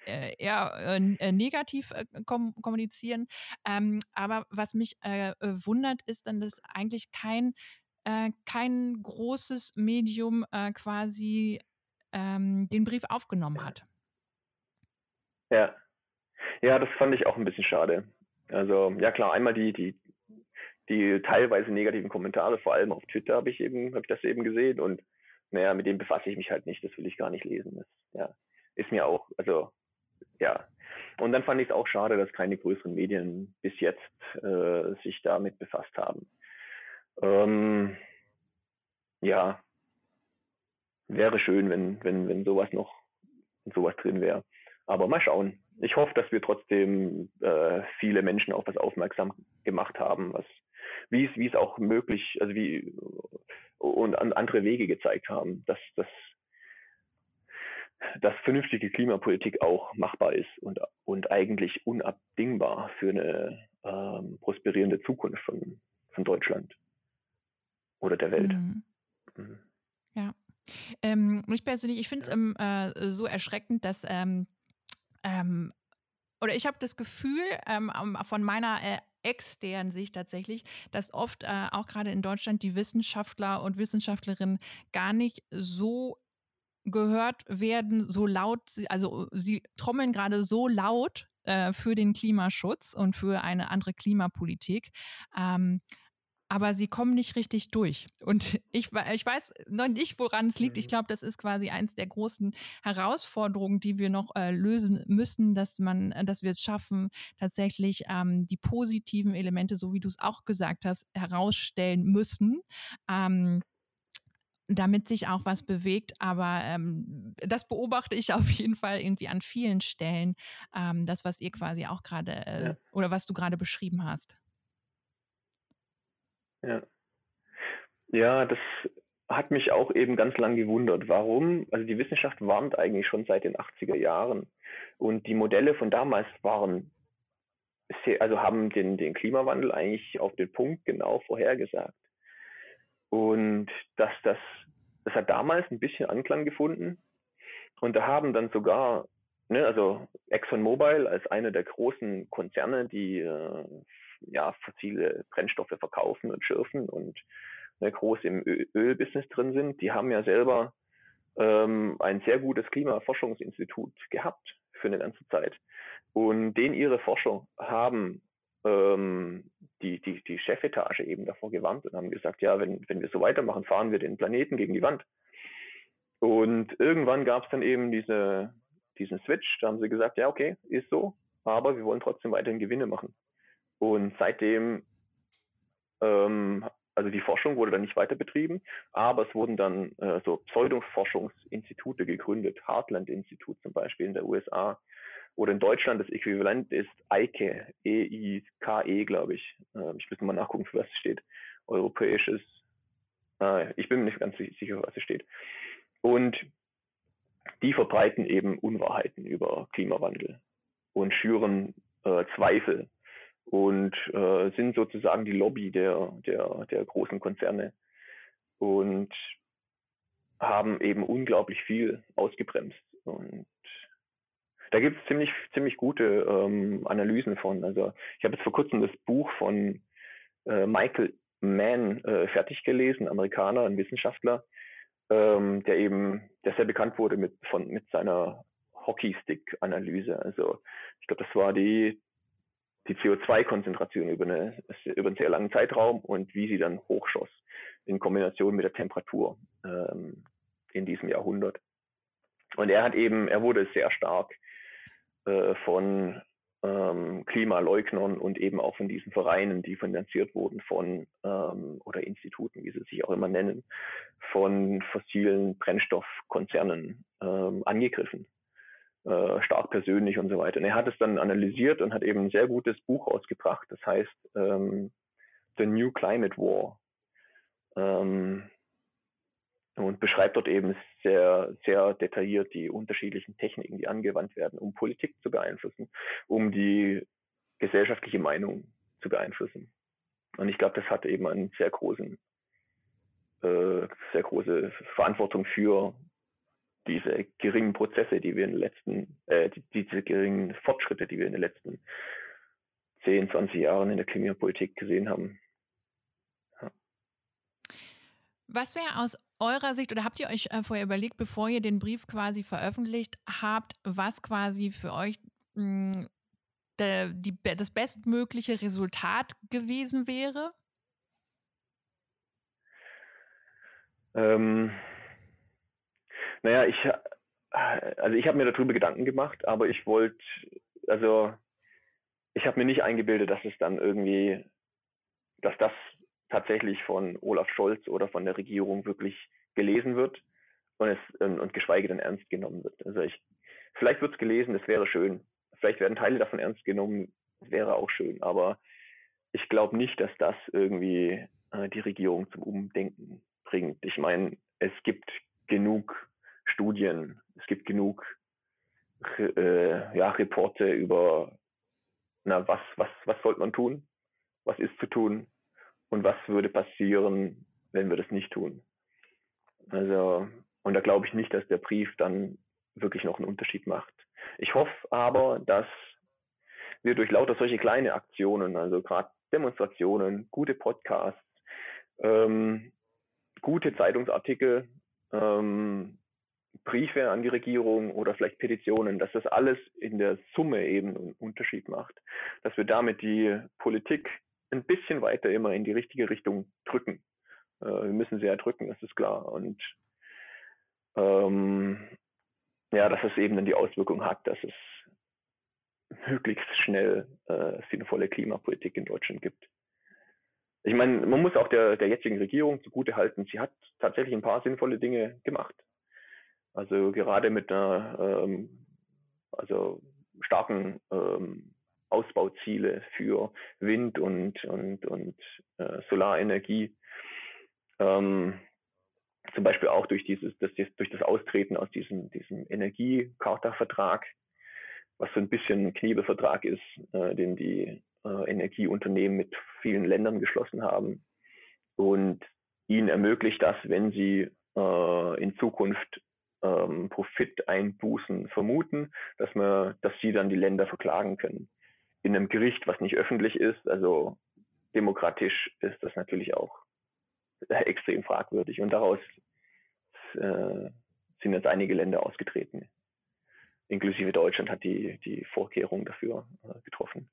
A: äh, eher äh, negativ äh, kom kommunizieren. Ähm, aber was mich äh, wundert, ist dann, dass eigentlich kein äh, kein großes Medium äh, quasi ähm, den Brief aufgenommen hat.
B: Ja. Ja, das fand ich auch ein bisschen schade. Also, ja klar, einmal die, die, die teilweise negativen Kommentare, vor allem auf Twitter habe ich eben, habe ich das eben gesehen und naja, mit dem befasse ich mich halt nicht, das will ich gar nicht lesen. Das, ja, ist mir auch, also ja. Und dann fand ich es auch schade, dass keine größeren Medien bis jetzt äh, sich damit befasst haben. Ähm, ja, wäre schön, wenn, wenn, wenn sowas noch sowas drin wäre. Aber mal schauen. Ich hoffe, dass wir trotzdem äh, viele Menschen auf was aufmerksam gemacht haben, was wie es wie es auch möglich, also wie und an andere Wege gezeigt haben, dass dass dass vernünftige Klimapolitik auch machbar ist und und eigentlich unabdingbar für eine ähm, prosperierende Zukunft von von Deutschland oder der Welt. Mhm.
A: Mhm. Ja. Ähm, ich persönlich, ich finde es ähm, äh, so erschreckend, dass ähm, ähm oder ich habe das Gefühl ähm, von meiner äh, externen Sicht tatsächlich, dass oft äh, auch gerade in Deutschland die Wissenschaftler und Wissenschaftlerinnen gar nicht so gehört werden, so laut, also sie trommeln gerade so laut äh, für den Klimaschutz und für eine andere Klimapolitik. Ähm, aber sie kommen nicht richtig durch. Und ich, ich weiß noch nicht, woran es liegt. Ich mhm. glaube, das ist quasi eins der großen Herausforderungen, die wir noch äh, lösen müssen, dass man, äh, dass wir es schaffen, tatsächlich ähm, die positiven Elemente, so wie du es auch gesagt hast, herausstellen müssen. Ähm, damit sich auch was bewegt. Aber ähm, das beobachte ich auf jeden Fall irgendwie an vielen Stellen, ähm, das, was ihr quasi auch gerade äh, ja. oder was du gerade beschrieben hast.
B: Ja. Ja, das hat mich auch eben ganz lang gewundert. Warum? Also die Wissenschaft warnt eigentlich schon seit den 80er Jahren. Und die Modelle von damals waren sehr, also haben den, den Klimawandel eigentlich auf den Punkt genau vorhergesagt. Und dass das, das hat damals ein bisschen Anklang gefunden. Und da haben dann sogar, ne, also ExxonMobil als einer der großen Konzerne, die äh, ja, fossile Brennstoffe verkaufen und schürfen und ne, groß im Ölbusiness drin sind, die haben ja selber ähm, ein sehr gutes Klimaforschungsinstitut gehabt für eine ganze Zeit. Und den ihre Forscher haben ähm, die, die, die Chefetage eben davor gewarnt und haben gesagt, ja, wenn, wenn wir so weitermachen, fahren wir den Planeten gegen die Wand. Und irgendwann gab es dann eben diese, diesen Switch, da haben sie gesagt, ja, okay, ist so, aber wir wollen trotzdem weiterhin Gewinne machen. Und seitdem, ähm, also die Forschung wurde dann nicht weiter betrieben, aber es wurden dann äh, so Pseudoforschungsinstitute gegründet, Heartland-Institut zum Beispiel in der USA. Oder in Deutschland das Äquivalent ist EIKE, E-I-K-E, glaube ich. Äh, ich muss mal nachgucken, für was es steht. Europäisches, äh, ich bin mir nicht ganz sicher, was es steht. Und die verbreiten eben Unwahrheiten über Klimawandel und schüren äh, Zweifel und äh, sind sozusagen die Lobby der, der, der großen Konzerne und haben eben unglaublich viel ausgebremst. Und da gibt es ziemlich, ziemlich gute ähm, Analysen von. Also ich habe jetzt vor kurzem das Buch von äh, Michael Mann äh, fertig gelesen, Amerikaner, ein Wissenschaftler, ähm, der eben, der sehr bekannt wurde mit, von, mit seiner Hockeystick-Analyse. Also ich glaube, das war die die CO2-Konzentration über, eine, über einen sehr langen Zeitraum und wie sie dann hochschoss in Kombination mit der Temperatur ähm, in diesem Jahrhundert. Und er hat eben, er wurde sehr stark äh, von ähm, Klimaleugnern und eben auch von diesen Vereinen, die finanziert wurden von ähm, oder Instituten, wie sie sich auch immer nennen, von fossilen Brennstoffkonzernen ähm, angegriffen äh, stark persönlich und so weiter. Und er hat es dann analysiert und hat eben ein sehr gutes Buch ausgebracht, das heißt ähm, The New Climate War. Ähm, und beschreibt dort eben sehr, sehr detailliert die unterschiedlichen Techniken, die angewandt werden, um Politik zu beeinflussen, um die gesellschaftliche Meinung zu beeinflussen. Und ich glaube, das hat eben einen sehr großen, äh, sehr große Verantwortung für diese geringen Prozesse, die wir in den letzten, äh, die, diese geringen Fortschritte, die wir in den letzten 10, 20 Jahren in der Klimapolitik gesehen haben.
A: Ja. Was wäre aus eurer Sicht oder habt ihr euch äh, vorher überlegt, bevor ihr den Brief quasi veröffentlicht habt, was quasi für euch mh, hm, der, die, das bestmögliche Resultat gewesen wäre?
B: Ähm, Naja, ich, also ich habe mir darüber Gedanken gemacht, aber ich wollte, also ich habe mir nicht eingebildet, dass es dann irgendwie, dass das tatsächlich von Olaf Scholz oder von der Regierung wirklich gelesen wird und es und, und geschweige denn ernst genommen wird. Also ich, vielleicht wird es gelesen, das wäre schön. Vielleicht werden Teile davon ernst genommen, das wäre auch schön. Aber ich glaube nicht, dass das irgendwie äh, die Regierung zum Umdenken bringt. Ich meine, es gibt genug Studien, es gibt genug äh, ja, Reporte über, na, was, was, was sollte man tun? Was ist zu tun? Und was würde passieren, wenn wir das nicht tun? Also, und da glaube ich nicht, dass der Brief dann wirklich noch einen Unterschied macht. Ich hoffe aber, dass wir durch lauter solche kleine Aktionen, also gerade Demonstrationen, gute Podcasts, ähm, gute Zeitungsartikel, ähm, Briefe an die Regierung oder vielleicht Petitionen, dass das alles in der Summe eben einen Unterschied macht, dass wir damit die Politik ein bisschen weiter immer in die richtige Richtung drücken. Äh, wir müssen sie ja drücken, das ist klar. Und ähm, ja, dass es eben dann die Auswirkung hat, dass es möglichst schnell äh, sinnvolle Klimapolitik in Deutschland gibt. Ich meine, man muss auch der, der jetzigen Regierung zugute halten, sie hat tatsächlich ein paar sinnvolle Dinge gemacht. Also gerade mit einer ähm, also starken ähm, Ausbauziele für Wind und, und, und äh, Solarenergie. Ähm, zum Beispiel auch durch dieses, das, durch das Austreten aus diesem, diesem Energiecharta-Vertrag, was so ein bisschen ein Knebelvertrag ist, äh, den die äh, Energieunternehmen mit vielen Ländern geschlossen haben und ihnen ermöglicht das, wenn sie äh, in Zukunft ähm, Profiteinbußen vermuten, dass man, dass sie dann die Länder verklagen können. In einem Gericht, was nicht öffentlich ist, also demokratisch ist das natürlich auch extrem fragwürdig. Und daraus äh, sind jetzt einige Länder ausgetreten. Inklusive Deutschland hat die, die Vorkehrungen dafür äh, getroffen.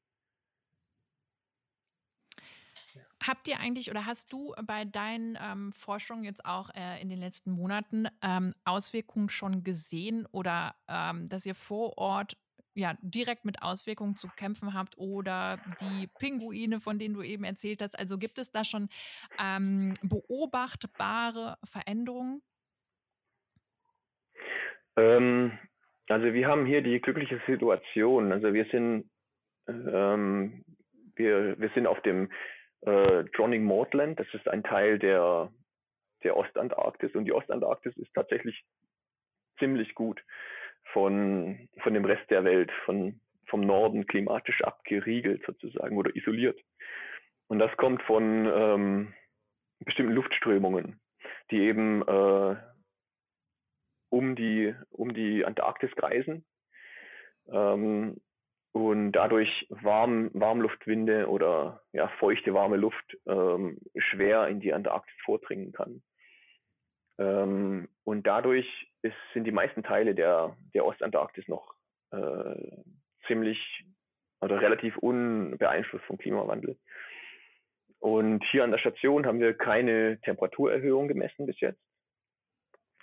A: Habt ihr eigentlich oder hast du bei deinen ähm, Forschungen jetzt auch äh, in den letzten Monaten ähm, Auswirkungen schon gesehen oder ähm, dass ihr vor Ort ja direkt mit Auswirkungen zu kämpfen habt oder die Pinguine, von denen du eben erzählt hast? Also gibt es da schon ähm, beobachtbare Veränderungen?
B: Ähm, also wir haben hier die glückliche Situation. Also wir sind ähm, wir, wir sind auf dem äh, Dronning Maudland. Das ist ein Teil der, der Ostantarktis und die Ostantarktis ist tatsächlich ziemlich gut von, von dem Rest der Welt, von, vom Norden klimatisch abgeriegelt sozusagen oder isoliert. Und das kommt von ähm, bestimmten Luftströmungen, die eben äh, um, die, um die Antarktis kreisen. Ähm, und dadurch warm, Warmluftwinde oder ja, feuchte, warme Luft ähm, schwer in die Antarktis vordringen kann. Ähm, und dadurch ist, sind die meisten Teile der, der Ostantarktis noch äh, ziemlich oder relativ unbeeinflusst vom Klimawandel. Und hier an der Station haben wir keine Temperaturerhöhung gemessen bis jetzt,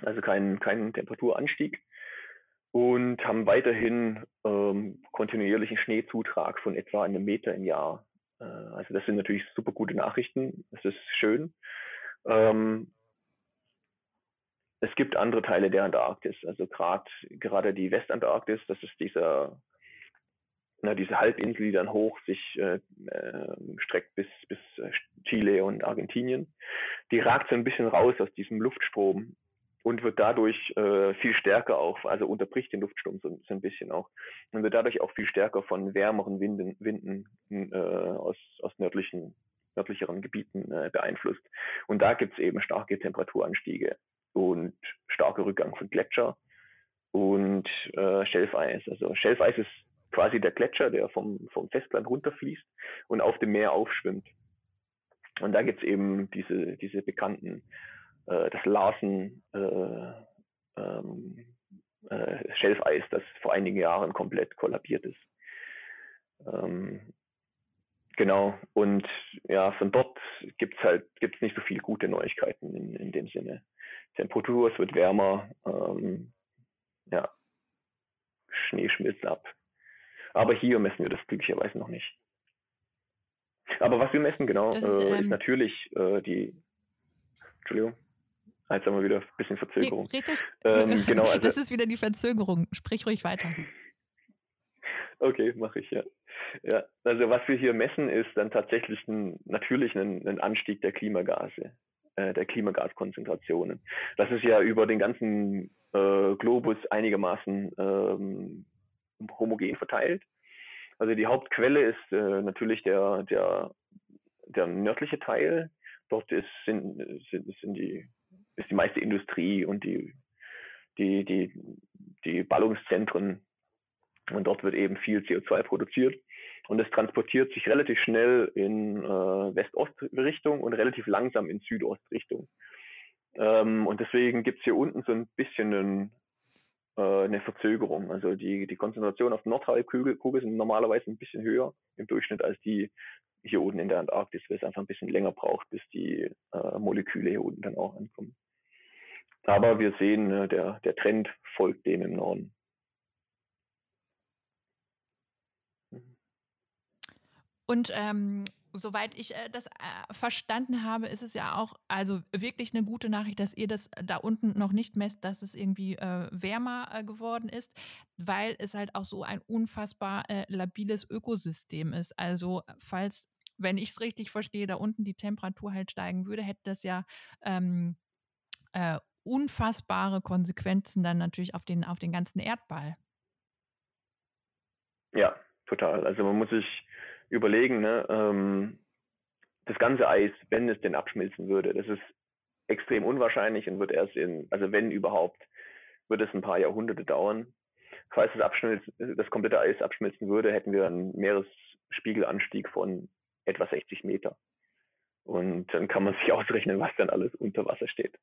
B: also keinen keinen Temperaturanstieg und haben weiterhin ähm, kontinuierlichen Schneezutrag von etwa einem Meter im Jahr. Äh, also das sind natürlich super gute Nachrichten. Das ist schön. Ähm, es gibt andere Teile der Antarktis, also gerade gerade die Westantarktis, das ist dieser na, diese Halbinsel, die dann hoch sich äh, äh, streckt bis bis äh, Chile und Argentinien. Die ragt so ein bisschen raus aus diesem Luftstrom und wird dadurch äh, viel stärker auch, also unterbricht den Luftstrom so, so, ein bisschen auch und wird dadurch auch viel stärker von wärmeren Winden, Winden äh, aus, aus nördlichen, nördlicheren Gebieten äh, beeinflusst. Und da gibt es eben starke Temperaturanstiege und starker Rückgang von Gletscher und äh, Schelfeis. Also Schelfeis ist quasi der Gletscher, der vom, vom Festland runterfließt und auf dem Meer aufschwimmt. Und da gibt es eben diese, diese bekannten äh, das Larsen äh, ähm, äh, Schelfeis, das vor einigen Jahren komplett kollabiert ist. Ähm, genau. Und ja, von dort gibt es halt gibt's nicht so viele gute Neuigkeiten in, in dem Sinne. Temperatur, es wird wärmer, ähm, ja, Schnee schmilzt ab. Aber hier messen wir das glücklicherweise noch nicht. Aber was wir messen, genau, ist, äh, ähm, ist, natürlich äh, die. Entschuldigung. Jetzt haben wir wieder ein bisschen Verzögerung.
A: Nee, ähm, genau, also, das ist wieder die Verzögerung. Sprich ruhig weiter.
B: Okay, mache ich, ja. ja. Also was wir hier messen, ist dann tatsächlich ein, natürlich ein, ein Anstieg der Klimagase, äh, der Klimagaskonzentrationen. Das ist ja über den ganzen äh, Globus einigermaßen ähm, homogen verteilt. Also die Hauptquelle ist äh, natürlich der, der, der nördliche Teil. Dort ist, sind, sind, sind die, ist die meiste Industrie und die, die, die, die Ballungszentren. Und dort wird eben viel CO2 produziert. Und es transportiert sich relativ schnell in äh, West-Ost-Richtung und relativ langsam in Südost-Richtung. Ähm, und deswegen gibt es hier unten so ein bisschen einen, äh, eine Verzögerung. Also die, die Konzentration auf Nordhalbkugel sind normalerweise ein bisschen höher im Durchschnitt als die hier unten in der Antarktis, weil es einfach ein bisschen länger braucht, bis die äh, Moleküle hier unten dann auch ankommen. Aber wir sehen, äh, der, der Trend folgt dem im Norden.
A: Und ähm, soweit ich äh, das äh, verstanden habe, ist es ja auch also wirklich eine gute Nachricht, dass ihr das da unten noch nicht messt, dass es irgendwie äh, wärmer äh, geworden ist, weil es halt auch so ein unfassbar äh, labiles Ökosystem ist. Also falls, wenn ich es richtig verstehe, da unten die Temperatur halt steigen würde, hätte das ja ähm, äh, unfassbare Konsequenzen dann natürlich auf den, auf den ganzen Erdball.
B: Ja, total. Also man muss sich überlegen, ne, ähm, das ganze Eis, wenn es denn abschmilzen würde, das ist extrem unwahrscheinlich und wird erst in, also wenn überhaupt, wird es ein paar Jahrhunderte dauern. Falls das, das komplette Eis abschmilzen würde, hätten wir einen Meeresspiegelanstieg von etwa 60 Meter. Und dann kann man sich ausrechnen, was dann alles unter Wasser steht.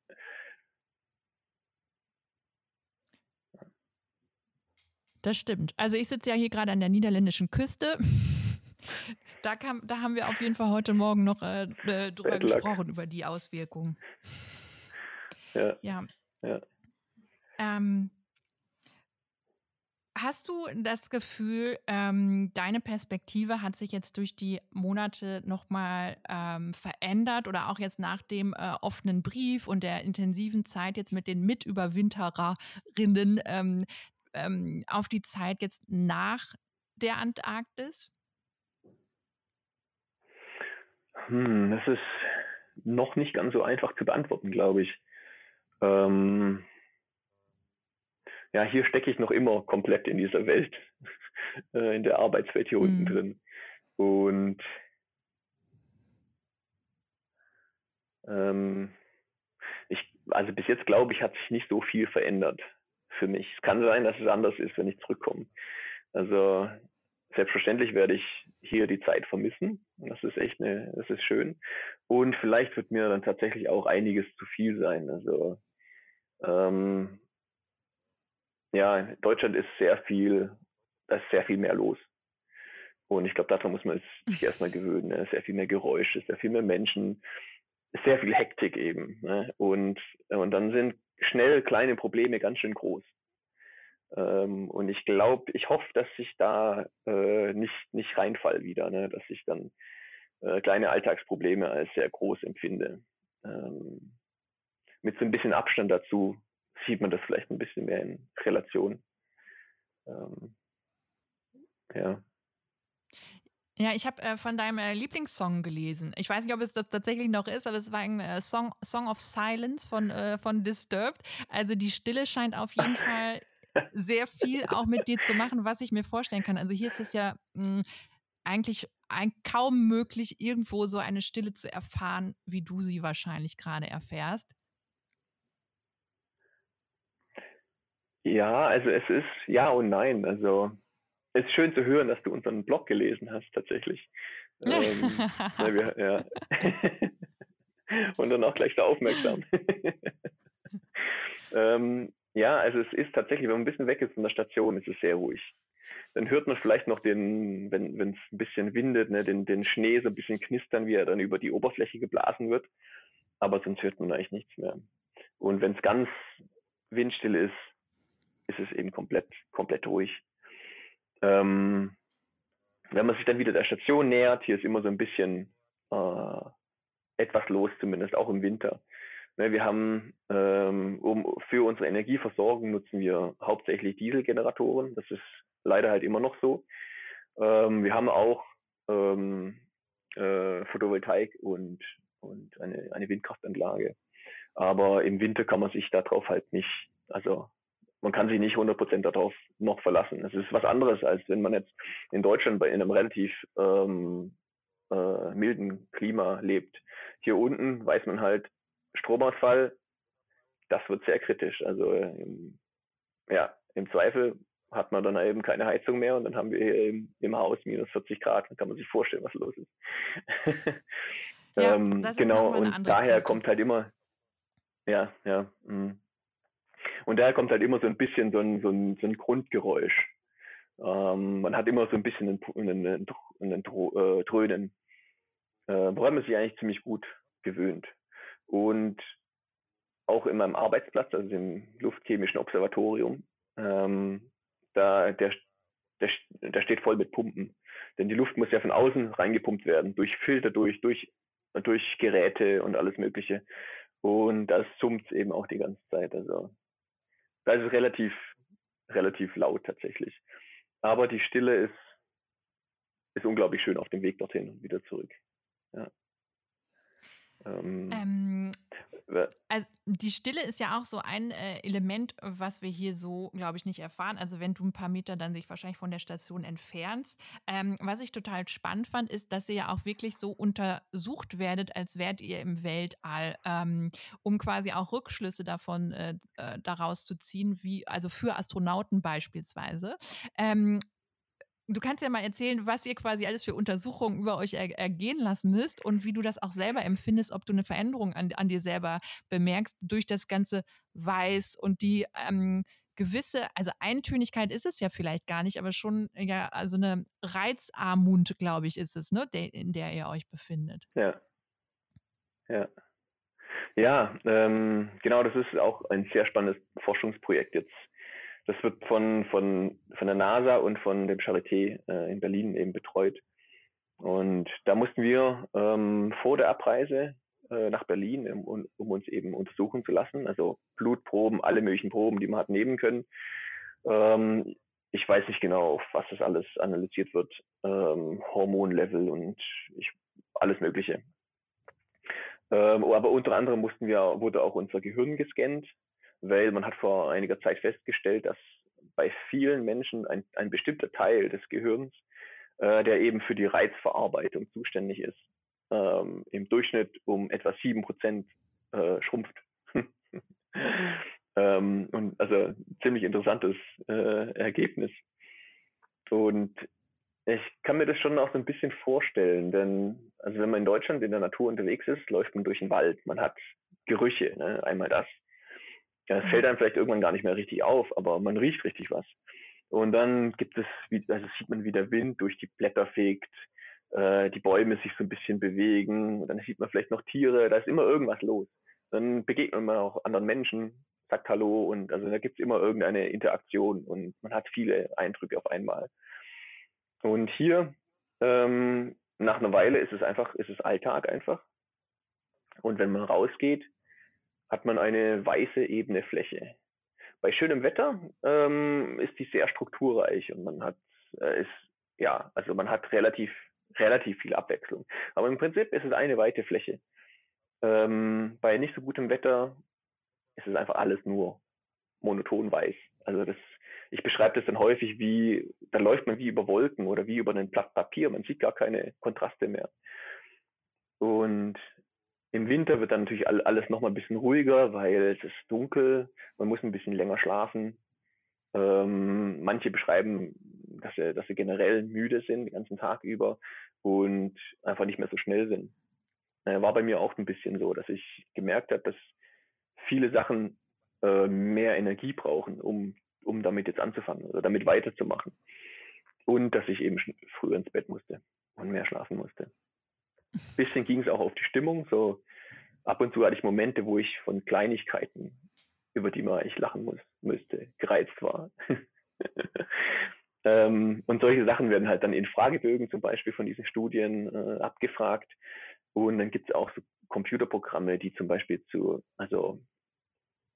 A: Das stimmt. Also ich sitze ja hier gerade an der niederländischen Küste. Da, kam, da haben wir auf jeden Fall heute Morgen noch äh, äh drüber gesprochen, über die Auswirkungen.
B: Ja. ja. ja.
A: Ähm, hast du das Gefühl, ähm, deine Perspektive hat sich jetzt durch die Monate nochmal ähm, verändert oder auch jetzt nach dem äh, offenen Brief und der intensiven Zeit jetzt mit den Mitüberwintererinnen ähm, ähm, auf die Zeit jetzt nach der Antarktis?
B: Hm, das ist noch nicht ganz so einfach zu beantworten, glaube ich. Ähm, ja, hier stecke ich noch immer komplett in dieser Welt, äh, in der Arbeitswelt hier mhm. unten drin. Und ähm, ich, also bis jetzt glaube ich, hat sich nicht so viel verändert für mich. Es kann sein, dass es anders ist, wenn ich zurückkomme. Also selbstverständlich werde ich hier die Zeit vermissen. Das ist echt eine, das ist schön. Und vielleicht wird mir dann tatsächlich auch einiges zu viel sein. Also ähm, ja, Deutschland ist sehr viel, da ist sehr viel mehr los. Und ich glaube, daran muss man sich erstmal gewöhnen. Ne? Sehr viel mehr Geräusche, sehr viel mehr Menschen, sehr viel Hektik eben. Ne? Und, und dann sind schnell kleine Probleme ganz schön groß. Ähm, und ich glaube, ich hoffe, dass ich da äh, nicht, nicht reinfall wieder, ne? dass ich dann äh, kleine Alltagsprobleme als sehr groß empfinde. Ähm, mit so ein bisschen Abstand dazu sieht man das vielleicht ein bisschen mehr in Relation. Ähm, ja.
A: Ja, ich habe äh, von deinem äh, Lieblingssong gelesen. Ich weiß nicht, ob es das tatsächlich noch ist, aber es war ein äh, Song, Song of Silence von, äh, von Disturbed. Also die Stille scheint auf jeden Fall sehr viel auch mit dir zu machen, was ich mir vorstellen kann. Also hier ist es ja mh, hm, eigentlich ein, kaum möglich, irgendwo so eine Stille zu erfahren, wie du sie wahrscheinlich gerade erfährst.
B: Ja, also es ist ja und nein. Also es ist schön zu hören, dass du unseren Blog gelesen hast, tatsächlich. ähm, wir, ja. und dann auch gleich da aufmerksam. ähm, ja, also es ist tatsächlich, wenn man ein bisschen weg ist von der Station, ist es sehr ruhig. Dann hört man vielleicht noch den, wenn es ein bisschen windet, ne, den, den Schnee so ein bisschen knistern, wie er dann über die Oberfläche geblasen wird. Aber sonst hört man eigentlich nichts mehr. Und wenn es ganz windstill ist, ist es eben komplett, komplett ruhig. Ähm, wenn man sich dann wieder der Station nähert, hier ist immer so ein bisschen äh, etwas los, zumindest auch im Winter. Ne, wir haben, ähm, um, für unsere Energieversorgung nutzen wir hauptsächlich Dieselgeneratoren. Das ist leider halt immer noch so. Ähm, wir haben auch ähm, äh, Photovoltaik und, und eine, eine Windkraftanlage. Aber im Winter kann man sich darauf halt nicht, also man kann sich nicht 100% darauf noch verlassen. Es ist was anderes, als wenn man jetzt in Deutschland bei einem relativ ähm, äh, milden Klima lebt. Hier unten weiß man halt, Stromausfall, das wird sehr kritisch. Also im, ja, im Zweifel hat man dann eben keine Heizung mehr und dann haben wir hier im, im Haus minus 40 Grad. Dann kann man sich vorstellen, was los ist. ja, ähm, genau, und daher Karte. kommt halt immer, ja, ja. Mh. Und daher kommt halt immer so ein bisschen so ein, so ein, so ein Grundgeräusch. Ähm, man hat immer so ein bisschen einen, einen, einen, einen äh, Dröhnen, äh, woran man sich eigentlich ziemlich gut gewöhnt. Und auch in meinem Arbeitsplatz, also im Luftchemischen Observatorium, ähm, da, der, der, der steht voll mit Pumpen. Denn die Luft muss ja von außen reingepumpt werden, durch Filter, durch, durch, durch Geräte und alles Mögliche. Und das summt eben auch die ganze Zeit. Also da ist es relativ, relativ laut tatsächlich. Aber die Stille ist, ist unglaublich schön auf dem Weg dorthin und wieder zurück. Ja.
A: Ähm, ähm, also die Stille ist ja auch so ein äh, Element, was wir hier so, glaube ich, nicht erfahren. Also wenn du ein paar Meter dann sich wahrscheinlich von der Station entfernst. Ähm, was ich total spannend fand, ist, dass ihr ja auch wirklich so untersucht werdet, als wärt ihr im Weltall, ähm, um quasi auch Rückschlüsse davon äh, äh daraus zu ziehen, wie also für Astronauten beispielsweise. Du kannst ja mal erzählen, was ihr quasi alles für Untersuchungen über euch er ergehen lassen müsst und wie du das auch selber empfindest, ob du eine Veränderung an, an dir selber bemerkst durch das ganze Weiß und die ähm, gewisse, also Eintönigkeit ist es ja vielleicht gar nicht, aber schon ja, also eine Reizarmut, glaube ich, ist es, ne, de, in der ihr euch befindet.
B: Ja. Ja. Ja, ähm, genau, das ist auch ein sehr spannendes Forschungsprojekt jetzt das wird von, von, von der NASA und von dem Charité äh, in Berlin eben betreut. Und da mussten wir ähm, vor der Abreise äh, nach Berlin, um, um, uns eben untersuchen zu lassen, also Blutproben, alle möglichen Proben, die man hat nehmen können. Ähm, ich weiß nicht genau, auf was das alles analysiert wird, ähm, Hormonlevel und ich, alles Mögliche. Ähm, aber unter anderem mussten wir, wurde auch unser Gehirn gescannt, weil man hat vor einiger Zeit festgestellt, dass bei vielen Menschen ein, ein bestimmter Teil des Gehirns, äh, der eben für die Reizverarbeitung zuständig ist, ähm, im Durchschnitt um etwa sieben Prozent äh, schrumpft. ähm, und also ziemlich interessantes äh, Ergebnis. Und ich kann mir das schon auch so ein bisschen vorstellen, denn also wenn man in Deutschland in der Natur unterwegs ist, läuft man durch den Wald, man hat Gerüche, ne? einmal das, ja, es fällt einem vielleicht irgendwann gar nicht mehr richtig auf, aber man riecht richtig was. Und dann gibt es, also sieht man, wie der Wind durch die Blätter fegt, äh, die Bäume sich so ein bisschen bewegen, und dann sieht man vielleicht noch Tiere, da ist immer irgendwas los. Dann begegnet man auch anderen Menschen, sagt Hallo und also da gibt es immer irgendeine Interaktion und man hat viele Eindrücke auf einmal. Und hier, ähm, nach einer Weile ist es einfach, ist es Alltag einfach. Und wenn man rausgeht, hat man eine weiße, ebene Fläche. Bei schönem Wetter ähm, ist die sehr strukturreich und man hat äh, ist ja also man hat relativ relativ viel Abwechslung. Aber im Prinzip ist es eine weite Fläche. Ähm, bei nicht so gutem Wetter ist es einfach alles nur monoton weiß. Also das ich beschreibe das dann häufig wie, da läuft man wie über Wolken oder wie über ein Blatt Papier. Man sieht gar keine Kontraste mehr. Und im Winter wird dann natürlich alles noch mal ein bisschen ruhiger, weil es ist dunkel, man muss ein bisschen länger schlafen. Ähm, manche beschreiben, dass sie, dass sie generell müde sind den ganzen Tag über und einfach nicht mehr so schnell sind. Äh, war bei mir auch ein bisschen so, dass ich gemerkt habe, dass viele Sachen äh, mehr Energie brauchen, um, um damit jetzt anzufangen oder damit weiterzumachen. und dass ich eben früher ins Bett musste und mehr schlafen musste. Bisschen ging es auch auf die Stimmung. So ab und zu hatte ich Momente, wo ich von Kleinigkeiten, über die man eigentlich lachen muss, müsste, gereizt war. ähm, und solche Sachen werden halt dann in Fragebögen zum Beispiel von diesen Studien äh, abgefragt. Und dann gibt es auch so Computerprogramme, die zum Beispiel zu, also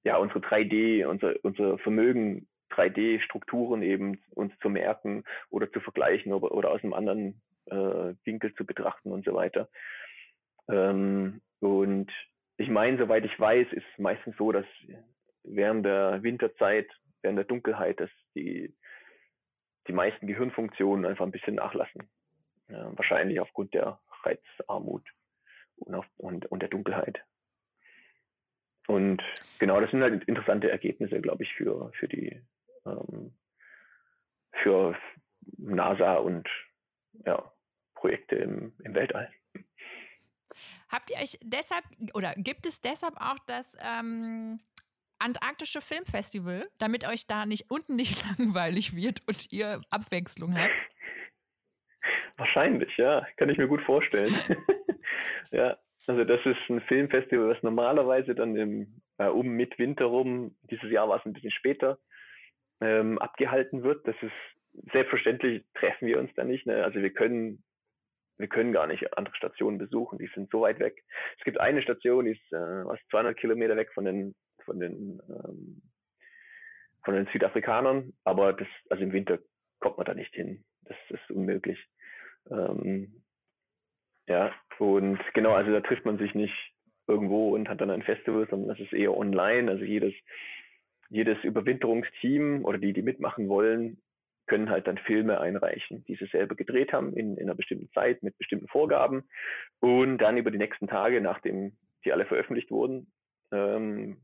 B: ja, unsere 3D, unser, unser Vermögen, 3D-Strukturen eben uns zu merken oder zu vergleichen oder, oder aus einem anderen äh, Winkel zu betrachten und so weiter. Ähm, und ich meine, soweit ich weiß, ist es meistens so, dass während der Winterzeit, während der Dunkelheit, dass die, die meisten Gehirnfunktionen einfach ein bisschen nachlassen. Ja, wahrscheinlich aufgrund der Reizarmut und, auf, und, und der Dunkelheit. Und genau, das sind halt interessante Ergebnisse, glaube ich, für, für die ähm, für NASA und ja, Projekte im, im Weltall.
A: Habt ihr euch deshalb oder gibt es deshalb auch das ähm, Antarktische Filmfestival, damit euch da nicht unten nicht langweilig wird und ihr Abwechslung habt?
B: Wahrscheinlich, ja, kann ich mir gut vorstellen. ja, also das ist ein Filmfestival, was normalerweise dann im, äh, um mit Winter rum, dieses Jahr war es ein bisschen später, ähm, abgehalten wird. Das ist selbstverständlich treffen wir uns da nicht. Ne? Also wir können wir können gar nicht andere Stationen besuchen, die sind so weit weg. Es gibt eine Station, die ist äh, was 200 Kilometer weg von den von den ähm, von den Südafrikanern, aber das also im Winter kommt man da nicht hin. Das ist unmöglich. Ähm, ja, und genau, also da trifft man sich nicht irgendwo und hat dann ein Festival, sondern das ist eher online. Also jedes, jedes Überwinterungsteam oder die, die mitmachen wollen, können halt dann Filme einreichen, die sie selber gedreht haben in, in einer bestimmten Zeit mit bestimmten Vorgaben. Und dann über die nächsten Tage, nachdem die alle veröffentlicht wurden, ähm,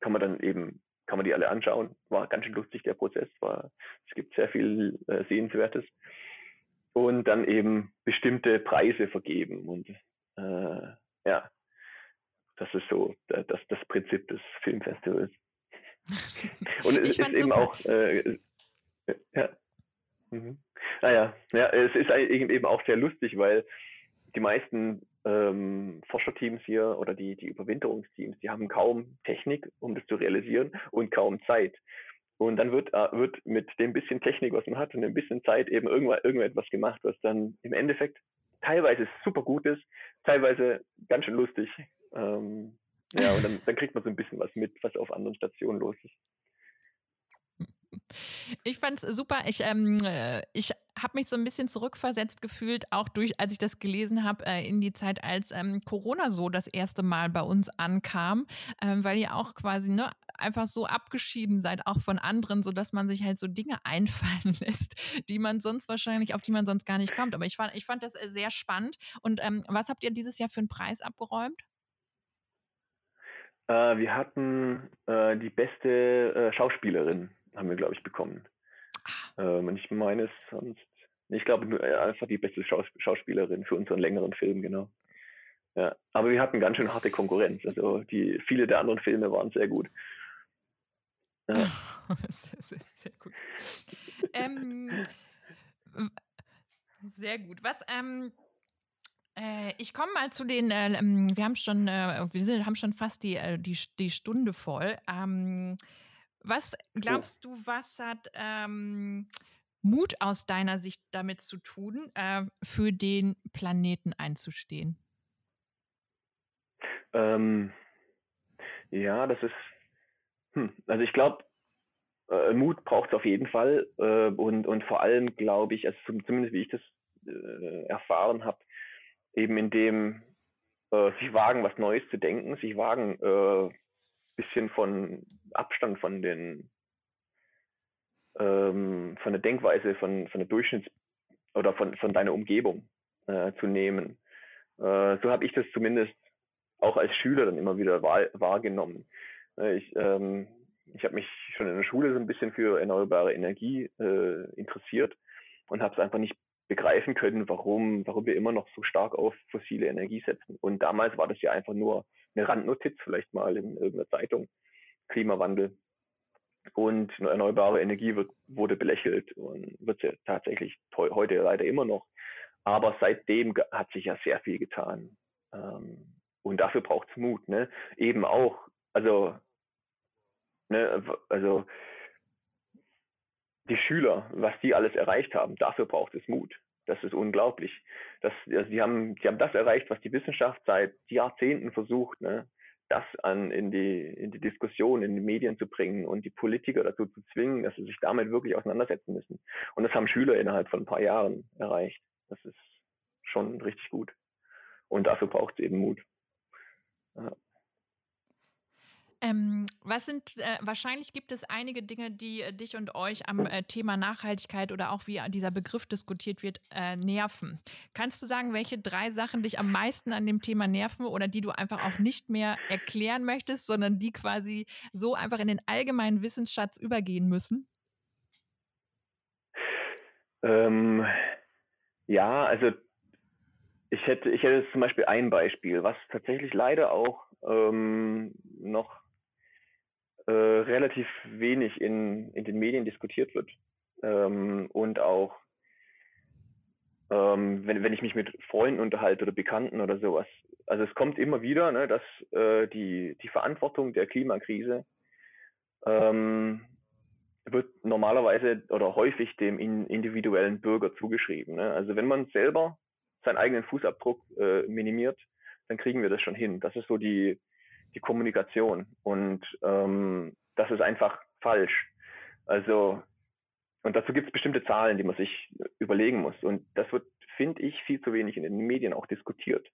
B: kann man dann eben, kann man die alle anschauen. War ganz schön lustig der Prozess, war, es gibt sehr viel äh, Sehenswertes und dann eben bestimmte Preise vergeben. Und äh, ja, das ist so das, das Prinzip des Filmfestivals. Und es ist eben super. auch, äh, ja. Mhm. Naja, ja, es ist eben auch sehr lustig, weil die meisten ähm, Forscherteams hier oder die, die Überwinterungsteams, die haben kaum Technik, um das zu realisieren und kaum Zeit. Und dann wird, äh, wird mit dem bisschen Technik, was man hat und ein bisschen Zeit eben irgendwann, irgendetwas gemacht, was dann im Endeffekt teilweise super gut ist, teilweise ganz schön lustig. Ähm, ja, und dann, dann kriegt man so ein bisschen was mit, was auf anderen Stationen los ist.
A: Ich fand es super. Ich, ähm, äh, ich habe mich so ein bisschen zurückversetzt gefühlt, auch durch, als ich das gelesen habe, äh, in die Zeit, als ähm, Corona so das erste Mal bei uns ankam, ähm, weil ihr auch quasi ne, einfach so abgeschieden seid, auch von anderen, sodass man sich halt so Dinge einfallen lässt, die man sonst wahrscheinlich, auf die man sonst gar nicht kommt. Aber ich fand, ich fand das äh, sehr spannend. Und ähm, was habt ihr dieses Jahr für einen Preis abgeräumt?
B: Äh, wir hatten äh, die beste äh, Schauspielerin haben wir, glaube ich, bekommen. Ah. Ähm, und ich meine es sonst, ich glaube äh, einfach die beste Schaus Schauspielerin für unseren längeren Film, genau. Ja, aber wir hatten ganz schön harte Konkurrenz. Also die, viele der anderen Filme waren sehr gut.
A: Ja. sehr, sehr, sehr gut. ähm, sehr gut. Was, ähm, äh, ich komme mal zu den, äh, wir haben schon, äh, wir sind, haben schon fast die, äh, die, die Stunde voll. Ähm, was glaubst du, was hat ähm, Mut aus deiner Sicht damit zu tun, äh, für den Planeten einzustehen?
B: Ähm, ja, das ist, hm, also ich glaube, äh, Mut braucht es auf jeden Fall äh, und, und vor allem glaube ich, also zumindest wie ich das äh, erfahren habe, eben in dem äh, sich wagen, was Neues zu denken, sich wagen, äh, bisschen von Abstand von den ähm, von der Denkweise von, von der Durchschnitts- oder von, von deiner Umgebung äh, zu nehmen. Äh, so habe ich das zumindest auch als Schüler dann immer wieder wahr, wahrgenommen. Äh, ich ähm, ich habe mich schon in der Schule so ein bisschen für erneuerbare Energie äh, interessiert und habe es einfach nicht begreifen können, warum, warum wir immer noch so stark auf fossile Energie setzen. Und damals war das ja einfach nur eine Randnotiz, vielleicht mal in irgendeiner Zeitung, Klimawandel. Und erneuerbare Energie wird, wurde belächelt und wird ja tatsächlich heute leider immer noch. Aber seitdem hat sich ja sehr viel getan. Ähm, und dafür braucht es Mut. Ne? Eben auch, also, ne, also die Schüler, was die alles erreicht haben, dafür braucht es Mut. Das ist unglaublich. Das, also die, haben, die haben das erreicht, was die Wissenschaft seit Jahrzehnten versucht. Ne? das an, in, die, in die Diskussion, in die Medien zu bringen und die Politiker dazu zu zwingen, dass sie sich damit wirklich auseinandersetzen müssen. Und das haben Schüler innerhalb von ein paar Jahren erreicht. Das ist schon richtig gut. Und dafür braucht es eben Mut. Ja.
A: Ähm, was sind, äh, wahrscheinlich gibt es einige Dinge, die äh, dich und euch am äh, Thema Nachhaltigkeit oder auch wie dieser Begriff diskutiert wird, äh, nerven. Kannst du sagen, welche drei Sachen dich am meisten an dem Thema nerven oder die du einfach auch nicht mehr erklären möchtest, sondern die quasi so einfach in den allgemeinen Wissensschatz übergehen müssen?
B: Ähm, ja, also ich hätte, ich hätte zum Beispiel ein Beispiel, was tatsächlich leider auch ähm, noch äh, relativ wenig in, in den Medien diskutiert wird. Ähm, und auch, ähm, wenn, wenn ich mich mit Freunden unterhalte oder Bekannten oder sowas. Also es kommt immer wieder, ne, dass äh, die, die Verantwortung der Klimakrise ähm, wird normalerweise oder häufig dem individuellen Bürger zugeschrieben. Ne? Also wenn man selber seinen eigenen Fußabdruck äh, minimiert, dann kriegen wir das schon hin. Das ist so die, die Kommunikation. Und ähm, das ist einfach falsch. Also, und dazu gibt es bestimmte Zahlen, die man sich überlegen muss. Und das wird, finde ich, viel zu wenig in den Medien auch diskutiert.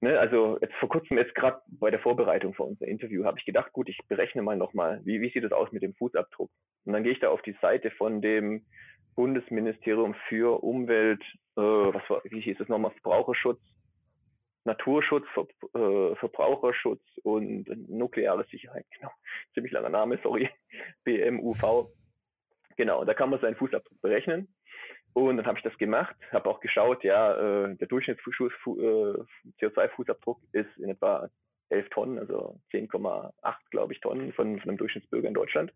B: Ne? Also jetzt vor kurzem, jetzt gerade bei der Vorbereitung für unser Interview, habe ich gedacht, gut, ich berechne mal nochmal, wie, wie sieht es aus mit dem Fußabdruck? Und dann gehe ich da auf die Seite von dem Bundesministerium für Umwelt, äh, was war, wie hieß es nochmal, Verbraucherschutz Naturschutz, Ver äh, Verbraucherschutz und nukleare Sicherheit. Genau, ziemlich langer Name, sorry. BMUV. Genau, da kann man seinen Fußabdruck berechnen. Und dann habe ich das gemacht, habe auch geschaut, ja, äh, der Durchschnitts-CO2-Fußabdruck äh, ist in etwa 11 Tonnen, also 10,8, glaube ich, Tonnen von, von einem Durchschnittsbürger in Deutschland.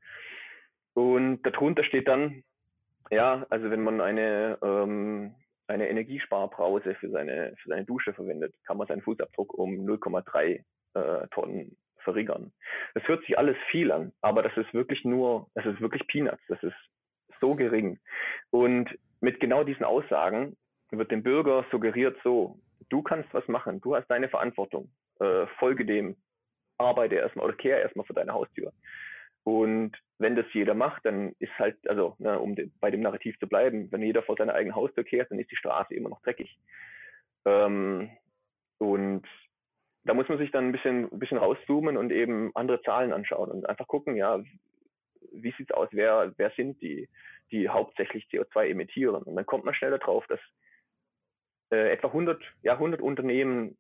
B: Und darunter steht dann, ja, also wenn man eine ähm, eine Energiesparbrause für seine, für seine Dusche verwendet, kann man seinen Fußabdruck um 0,3 äh, Tonnen verringern. Das hört sich alles viel an, aber das ist wirklich nur, das ist wirklich Peanuts, das ist so gering. Und mit genau diesen Aussagen wird dem Bürger suggeriert so, du kannst was machen, du hast deine Verantwortung, äh, folge dem, arbeite erstmal oder kehre erstmal vor deine Haustür. Und wenn das jeder macht, dann ist halt, also ne, um de, bei dem Narrativ zu bleiben, wenn jeder vor seiner eigenen Haustür kehrt, dann ist die Straße immer noch dreckig. Ähm, und da muss man sich dann ein bisschen, ein bisschen rauszoomen und eben andere Zahlen anschauen und einfach gucken, ja, wie sieht's aus, wer, wer sind die, die hauptsächlich CO2 emittieren. Und dann kommt man schnell darauf, dass äh, etwa 100, ja, 100 Unternehmen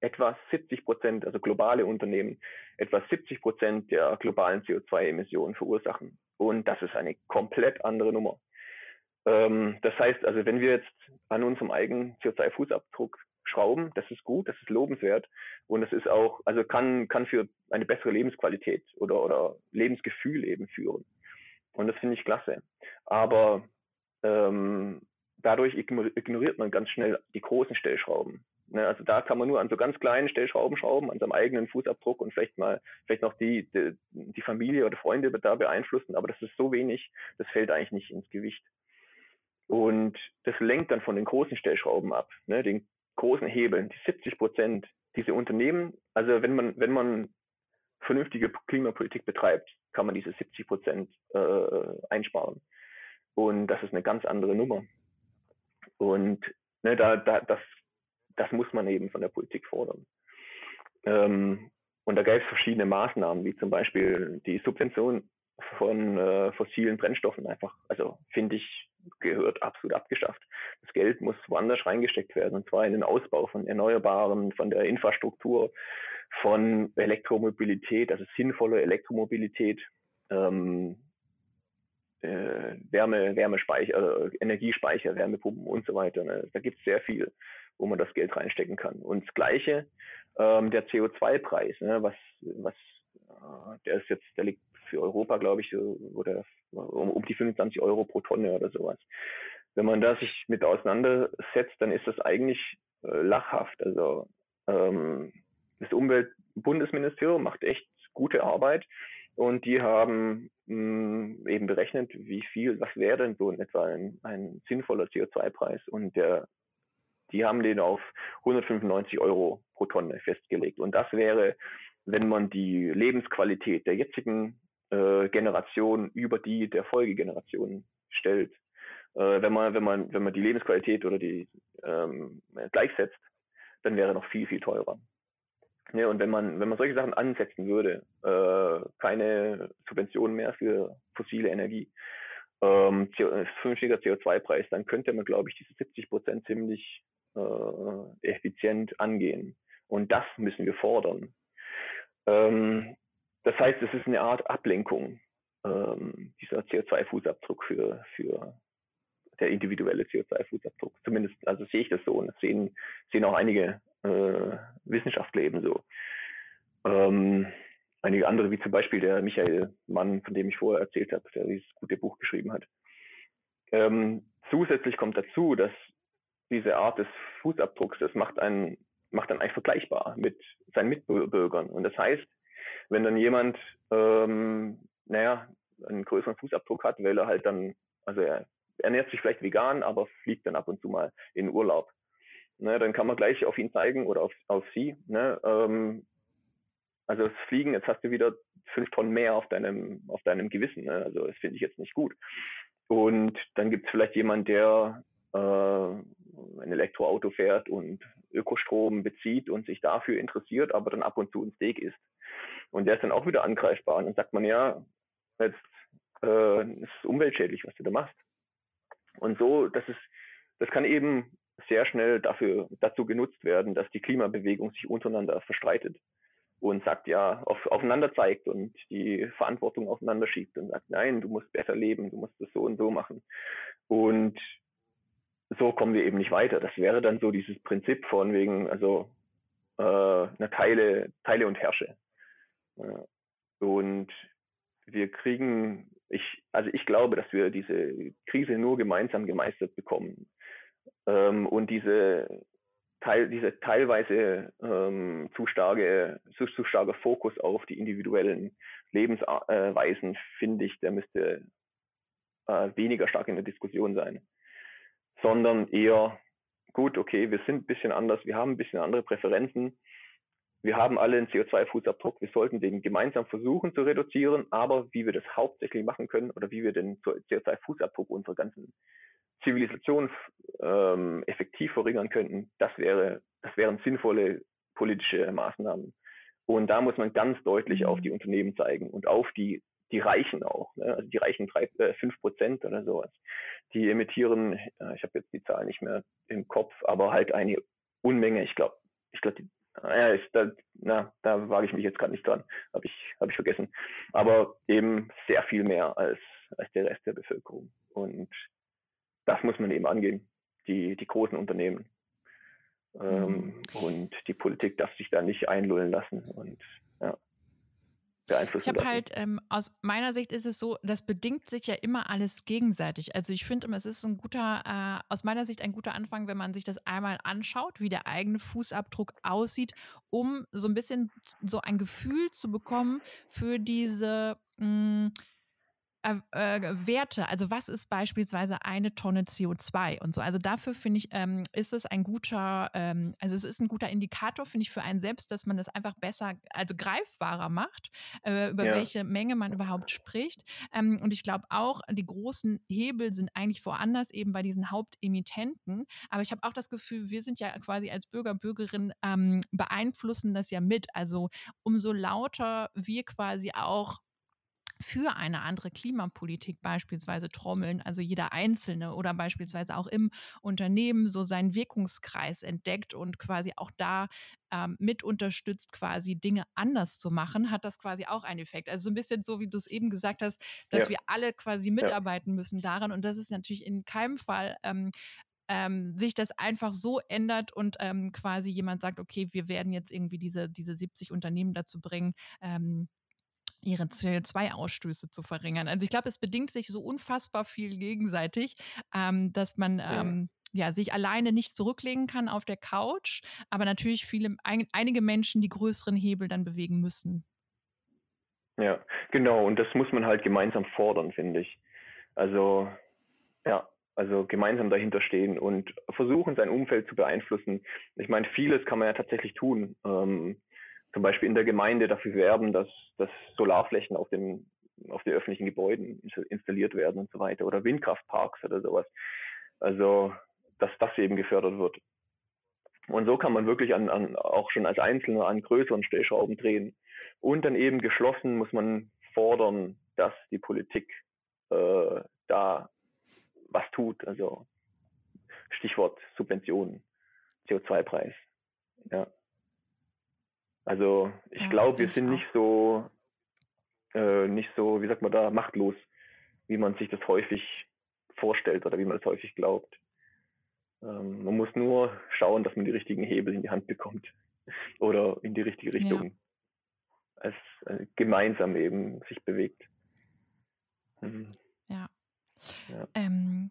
B: etwa 70 Prozent, also globale Unternehmen, etwa 70 Prozent der globalen CO2-Emissionen verursachen. Und das ist eine komplett andere Nummer. Ähm, das heißt also, wenn wir jetzt an unserem eigenen CO2-Fußabdruck schrauben, das ist gut, das ist lobenswert und das ist auch, also kann, kann für eine bessere Lebensqualität oder, oder Lebensgefühl eben führen. Und das finde ich klasse. Aber ähm, dadurch ignoriert man ganz schnell die großen Stellschrauben. Ne, also da kann man nur an so ganz kleinen Stellschrauben schrauben, an seinem eigenen Fußabdruck und vielleicht mal, vielleicht noch die, die, die Familie oder Freunde da beeinflussen, aber das ist so wenig, das fällt eigentlich nicht ins Gewicht. Und das lenkt dann von den großen Stellschrauben ab, ne, den großen Hebeln, die 70 Prozent, diese Unternehmen, also wenn man, wenn man vernünftige Klimapolitik betreibt, kann man diese 70 Prozent äh, einsparen. Und das ist eine ganz andere Nummer. Und ne, da, da, das das muss man eben von der Politik fordern. Ähm, und da gäbe es verschiedene Maßnahmen, wie zum Beispiel die Subvention von äh, fossilen Brennstoffen einfach, also finde ich, gehört absolut abgeschafft. Das Geld muss woanders reingesteckt werden, und zwar in den Ausbau von Erneuerbaren, von der Infrastruktur, von Elektromobilität, also sinnvolle Elektromobilität, ähm, äh, Wärme, Wärmespeicher, äh, Energiespeicher, Wärmepumpen und so weiter. Ne? Da gibt es sehr viel wo man das Geld reinstecken kann. Und das Gleiche, ähm, der CO2-Preis, ne, was, was, äh, der ist jetzt, der liegt für Europa, glaube ich, oder um, um die 25 Euro pro Tonne oder sowas. Wenn man da sich mit auseinandersetzt, dann ist das eigentlich äh, lachhaft. Also ähm, das Umweltbundesministerium macht echt gute Arbeit und die haben mh, hm, eben berechnet, wie viel, was wäre denn so in etwa ein, ein sinnvoller CO2-Preis und der, die haben den auf 195 Euro pro Tonne festgelegt. Und das wäre, wenn man die Lebensqualität der jetzigen äh, Generation über die der Folgegeneration stellt. Äh, wenn man, wenn man, wenn man die Lebensqualität oder die ähm, gleichsetzt, dann wäre noch viel, viel teurer. Ja, und wenn man, wenn man solche Sachen ansetzen würde, äh, keine Subventionen mehr für fossile Energie, ähm, vernünftiger CO2-Preis, dann könnte man, glaube ich, diese 70 Prozent ziemlich äh, effizient angehen. Und das müssen wir fordern. Ähm, das heißt, es ist eine Art Ablenkung, ähm, dieser CO2-Fußabdruck für, für der individuelle CO2-Fußabdruck. Zumindest, also sehe ich das so und das sehen, sehen auch einige äh, Wissenschaftler ebenso. Ähm, einige andere, wie zum Beispiel der Michael Mann, von dem ich vorher erzählt habe, der dieses gute Buch geschrieben hat. Ähm, zusätzlich kommt dazu, dass diese Art des Fußabdrucks, das macht einen, macht dann eigentlich vergleichbar mit seinen Mitbürgern. Und das heißt, wenn dann jemand, ähm, naja, einen größeren Fußabdruck hat, weil er halt dann, also er ernährt sich vielleicht vegan, aber fliegt dann ab und zu mal in Urlaub. Ne, dann kann man gleich auf ihn zeigen oder auf, auf sie. Ne, ähm, also das Fliegen, jetzt hast du wieder fünf Tonnen mehr auf deinem, auf deinem Gewissen. Ne? Also das finde ich jetzt nicht gut. Und dann gibt es vielleicht jemand, der äh, ein Elektroauto fährt und Ökostrom bezieht und sich dafür interessiert, aber dann ab und zu ein Steak isst. Und der ist dann auch wieder angreifbar. Und dann sagt man, ja, jetzt äh, ist umweltschädlich, was du da machst. Und so, das ist, das kann eben sehr schnell dafür, dazu genutzt werden, dass die Klimabewegung sich untereinander verstreitet und sagt, ja, auf, aufeinander zeigt und die Verantwortung aufeinander schiebt und sagt, nein, du musst besser leben, du musst das so und so machen. Und so kommen wir eben nicht weiter. Das wäre dann so dieses Prinzip von wegen, also äh, eine Teile, Teile und Herrsche. Und wir kriegen, ich, also ich glaube, dass wir diese Krise nur gemeinsam gemeistert bekommen. Ähm, und diese Teil, diese teilweise ähm, zu starke, zu, zu starker Fokus auf die individuellen Lebensweisen, finde ich, der müsste äh, weniger stark in der Diskussion sein, sondern eher gut, okay, wir sind ein bisschen anders, wir haben ein bisschen andere Präferenzen, wir haben alle einen CO2-Fußabdruck, wir sollten den gemeinsam versuchen zu reduzieren, aber wie wir das hauptsächlich machen können oder wie wir den CO2-Fußabdruck unserer ganzen Zivilisation ähm, effektiv verringern könnten, das wäre, das wären sinnvolle politische Maßnahmen. Und da muss man ganz deutlich auf mhm. die Unternehmen zeigen und auf die, die Reichen auch. Ne? Also die Reichen drei, äh, fünf Prozent oder sowas. Die emittieren, äh, ich habe jetzt die Zahl nicht mehr im Kopf, aber halt eine Unmenge. Ich glaube, ich glaube, ja, ist da, na, da wage ich mich jetzt gerade nicht dran, habe ich, hab ich vergessen. Aber eben sehr viel mehr als, als der Rest der Bevölkerung. Und das muss man eben angehen, die, die großen Unternehmen. Ähm, mhm. Und die Politik darf sich da nicht einlullen lassen und ja,
A: beeinflussen. Ich habe halt, ähm, aus meiner Sicht ist es so, das bedingt sich ja immer alles gegenseitig. Also ich finde immer, es ist ein guter, äh, aus meiner Sicht ein guter Anfang, wenn man sich das einmal anschaut, wie der eigene Fußabdruck aussieht, um so ein bisschen so ein Gefühl zu bekommen für diese mh, hm, äh, äh, Werte, also was ist beispielsweise eine Tonne CO2 und so. Also dafür finde ich, ähm, ist es ein guter, ähm, also es ist ein guter Indikator, finde ich, für einen selbst, dass man das einfach besser, also greifbarer macht, äh, über ja. welche Menge man überhaupt spricht. Ähm, und ich glaube auch, die großen Hebel sind eigentlich woanders, eben bei diesen Hauptemittenten. Aber ich habe auch das Gefühl, wir sind ja quasi als Bürger, Bürgerinnen ähm, beeinflussen das ja mit. Also umso lauter wir quasi auch für eine andere Klimapolitik beispielsweise trommeln, also jeder Einzelne oder beispielsweise auch im Unternehmen so seinen Wirkungskreis entdeckt und quasi auch da ähm, mit unterstützt, quasi Dinge anders zu machen, hat das quasi auch einen Effekt. Also so ein bisschen so, wie du es eben gesagt hast, dass ja. wir alle quasi mitarbeiten ja. müssen daran und das ist natürlich in keinem Fall ähm, ähm, sich das einfach so ändert und ähm, quasi jemand sagt, okay, wir werden jetzt irgendwie diese, diese 70 Unternehmen dazu bringen, ähm, ihre CO2-Ausstöße zu verringern. Also ich glaube, es bedingt sich so unfassbar viel gegenseitig, ähm, dass man ja. ähm, ja, sich alleine nicht zurücklegen kann auf der Couch, aber natürlich viele, ein, einige Menschen die größeren Hebel dann bewegen müssen.
B: Ja, genau. Und das muss man halt gemeinsam fordern, finde ich. Also, ja, also gemeinsam dahinter stehen und versuchen, sein Umfeld zu beeinflussen. Ich meine, vieles kann man ja tatsächlich tun. Ähm, zum Beispiel in der Gemeinde dafür werben, dass, dass Solarflächen auf den, auf den öffentlichen Gebäuden installiert werden und so weiter oder Windkraftparks oder sowas. Also, dass das eben gefördert wird. Und so kann man wirklich an, an auch schon als Einzelner an größeren Stellschrauben drehen. Und dann eben geschlossen muss man fordern, dass die Politik äh, da was tut. Also Stichwort Subventionen, CO2-Preis. Ja. Also ich ja, glaube, wir sind auch. nicht so, äh, nicht so, wie sagt man da, machtlos, wie man sich das häufig vorstellt oder wie man es häufig glaubt. Ähm, man muss nur schauen, dass man die richtigen Hebel in die Hand bekommt oder in die richtige Richtung. Ja. Als äh, gemeinsam eben sich bewegt.
A: Mhm. Ja. ja. Ähm,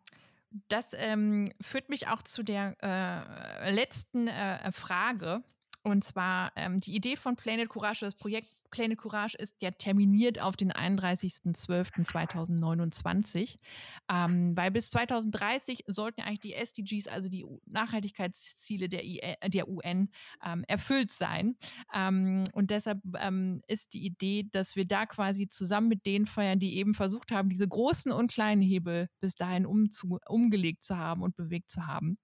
A: das ähm, führt mich auch zu der äh, letzten äh, Frage. Und zwar ähm, die Idee von Planet Courage, das Projekt Planet Courage ist ja terminiert auf den 31.12.2029, ähm, weil bis 2030 sollten eigentlich die SDGs, also die Nachhaltigkeitsziele der, I äh, der UN, ähm, erfüllt sein. Ähm, und deshalb ähm, ist die Idee, dass wir da quasi zusammen mit denen feiern, die eben versucht haben, diese großen und kleinen Hebel bis dahin umzu umgelegt zu haben und bewegt zu haben.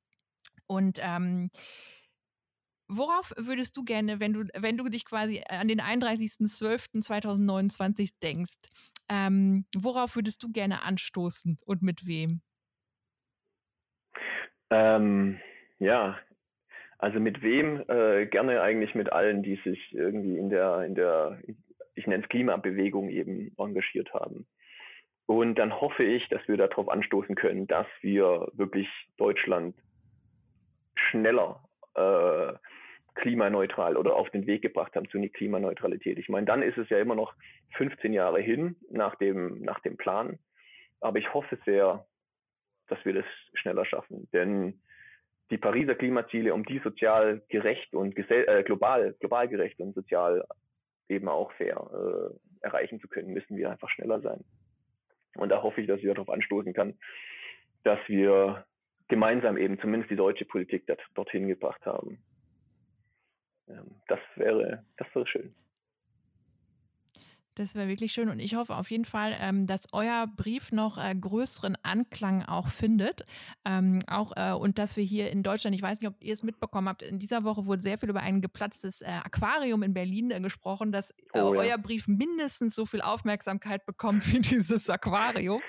A: Und ähm, Worauf würdest du gerne, wenn du, wenn du dich quasi an den 31.12.2029 denkst, ähm, worauf würdest du gerne anstoßen und mit wem?
B: Ähm, ja, also mit wem? Äh, gerne eigentlich mit allen, die sich irgendwie in der, in der, ich nenne es Klimabewegung eben engagiert haben. Und dann hoffe ich, dass wir darauf anstoßen können, dass wir wirklich Deutschland schneller äh, klimaneutral oder auf den Weg gebracht haben zu einer Klimaneutralität. Ich meine, dann ist es ja immer noch 15 Jahre hin nach dem, nach dem Plan. Aber ich hoffe sehr, dass wir das schneller schaffen. Denn die Pariser Klimaziele, um die sozial gerecht und äh, global, global gerecht und sozial eben auch fair äh, erreichen zu können, müssen wir einfach schneller sein. Und da hoffe ich, dass ich darauf anstoßen kann, dass wir gemeinsam eben zumindest die deutsche Politik dorthin gebracht haben. Ähm, das wäre, das wäre schön.
A: Das wäre wirklich schön und ich hoffe auf jeden Fall, ähm, dass euer Brief noch äh, größeren Anklang auch findet. Ähm, auch äh, und dass wir hier in Deutschland, ich weiß nicht, ob ihr es mitbekommen habt, in dieser Woche wurde sehr viel über ein geplatztes äh, Aquarium in Berlin äh, gesprochen, dass äh, oh, ja. euer Brief mindestens so viel Aufmerksamkeit bekommt wie dieses Aquarium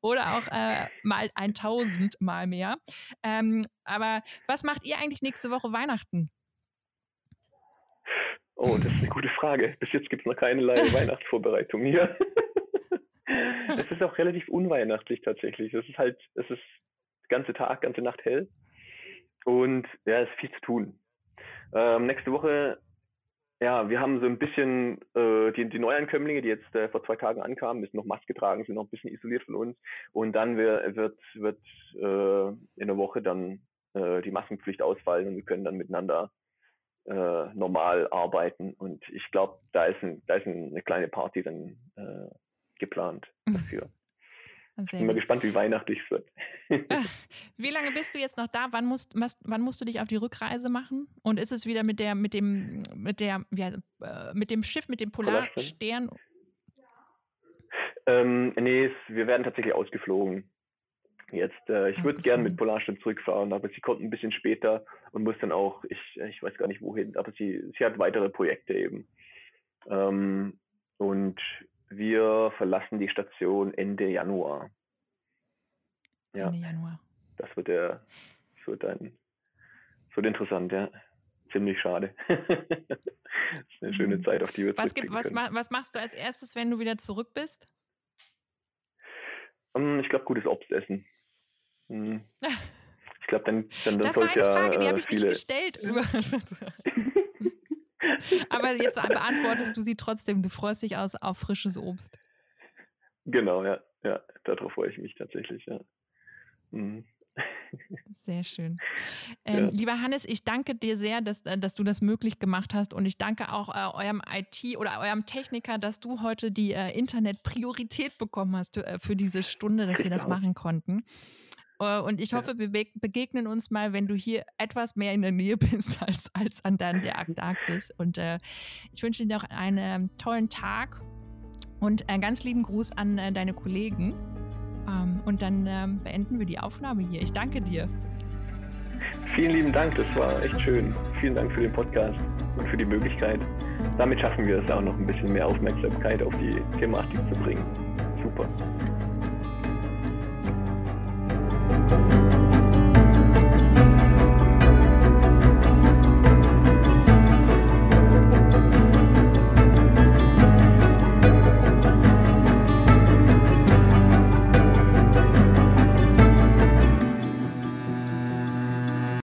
A: oder auch äh, mal 1000 mal mehr. Ähm, aber was macht ihr eigentlich nächste Woche Weihnachten?
B: Oh, das ist eine gute Frage. Bis jetzt gibt es noch keinerlei Weihnachtsvorbereitung hier. es ist auch relativ unweihnachtlich tatsächlich. Es ist halt, es ist ganze Tag, ganze Nacht hell. Und ja, es ist viel zu tun. Ähm, nächste Woche, ja, wir haben so ein bisschen äh, die, die Neuankömmlinge, die jetzt äh, vor zwei Tagen ankamen, müssen noch Maske tragen, sind noch ein bisschen isoliert von uns. Und dann wir, wird, wird äh, in der Woche dann äh, die Maskenpflicht ausfallen und wir können dann miteinander äh, normal arbeiten. Und ich glaube, da ist, ein, da ist eine kleine Party dann äh, geplant dafür. Ich bin mal gespannt, wie weihnachtlich es wird.
A: wie lange bist du jetzt noch da? Wann musst, wann musst du dich auf die Rückreise machen? Und ist es wieder mit der, mit dem, mit der, ja, äh, mit dem Schiff, mit dem Polarstern?
B: Ähm, nee, wir werden tatsächlich ausgeflogen. Jetzt, äh, ich würde gerne mit Polarstern zurückfahren, aber sie kommt ein bisschen später und muss dann auch, ich, ich weiß gar nicht wohin, aber sie, sie hat weitere Projekte eben. Ähm, und wir verlassen die Station Ende Januar.
A: Ja. Ende Januar.
B: Das wird der, das wird dann, das wird interessant, ja. Ziemlich schade. das ist eine schöne mhm. Zeit, auf die wir
A: was, gibt, was, was machst du als erstes, wenn du wieder zurück bist?
B: Ähm, ich glaube, gutes Obst essen. Hm. Ich glaube, dann, dann
A: das war eine ja Frage, die habe ich viele... nicht gestellt. Aber jetzt beantwortest du sie trotzdem. Du freust dich aus auf frisches Obst.
B: Genau, ja. Ja, darauf freue ich mich tatsächlich, ja. Mhm.
A: Sehr schön. Ähm, ja. Lieber Hannes, ich danke dir sehr, dass, äh, dass du das möglich gemacht hast und ich danke auch äh, eurem IT oder eurem Techniker, dass du heute die äh, Internet-Priorität bekommen hast äh, für diese Stunde, dass wir das machen konnten. Äh, und ich hoffe, wir begegnen uns mal, wenn du hier etwas mehr in der Nähe bist als, als an der Antarktis. Und äh, ich wünsche dir noch einen tollen Tag und einen ganz lieben Gruß an deine Kollegen. Ähm, und dann ähm, beenden wir die Aufnahme hier. Ich danke dir.
B: Vielen lieben Dank, das war echt schön. Vielen Dank für den Podcast und für die Möglichkeit. Damit schaffen wir es auch noch ein bisschen mehr Aufmerksamkeit auf die Thematik zu bringen. Super.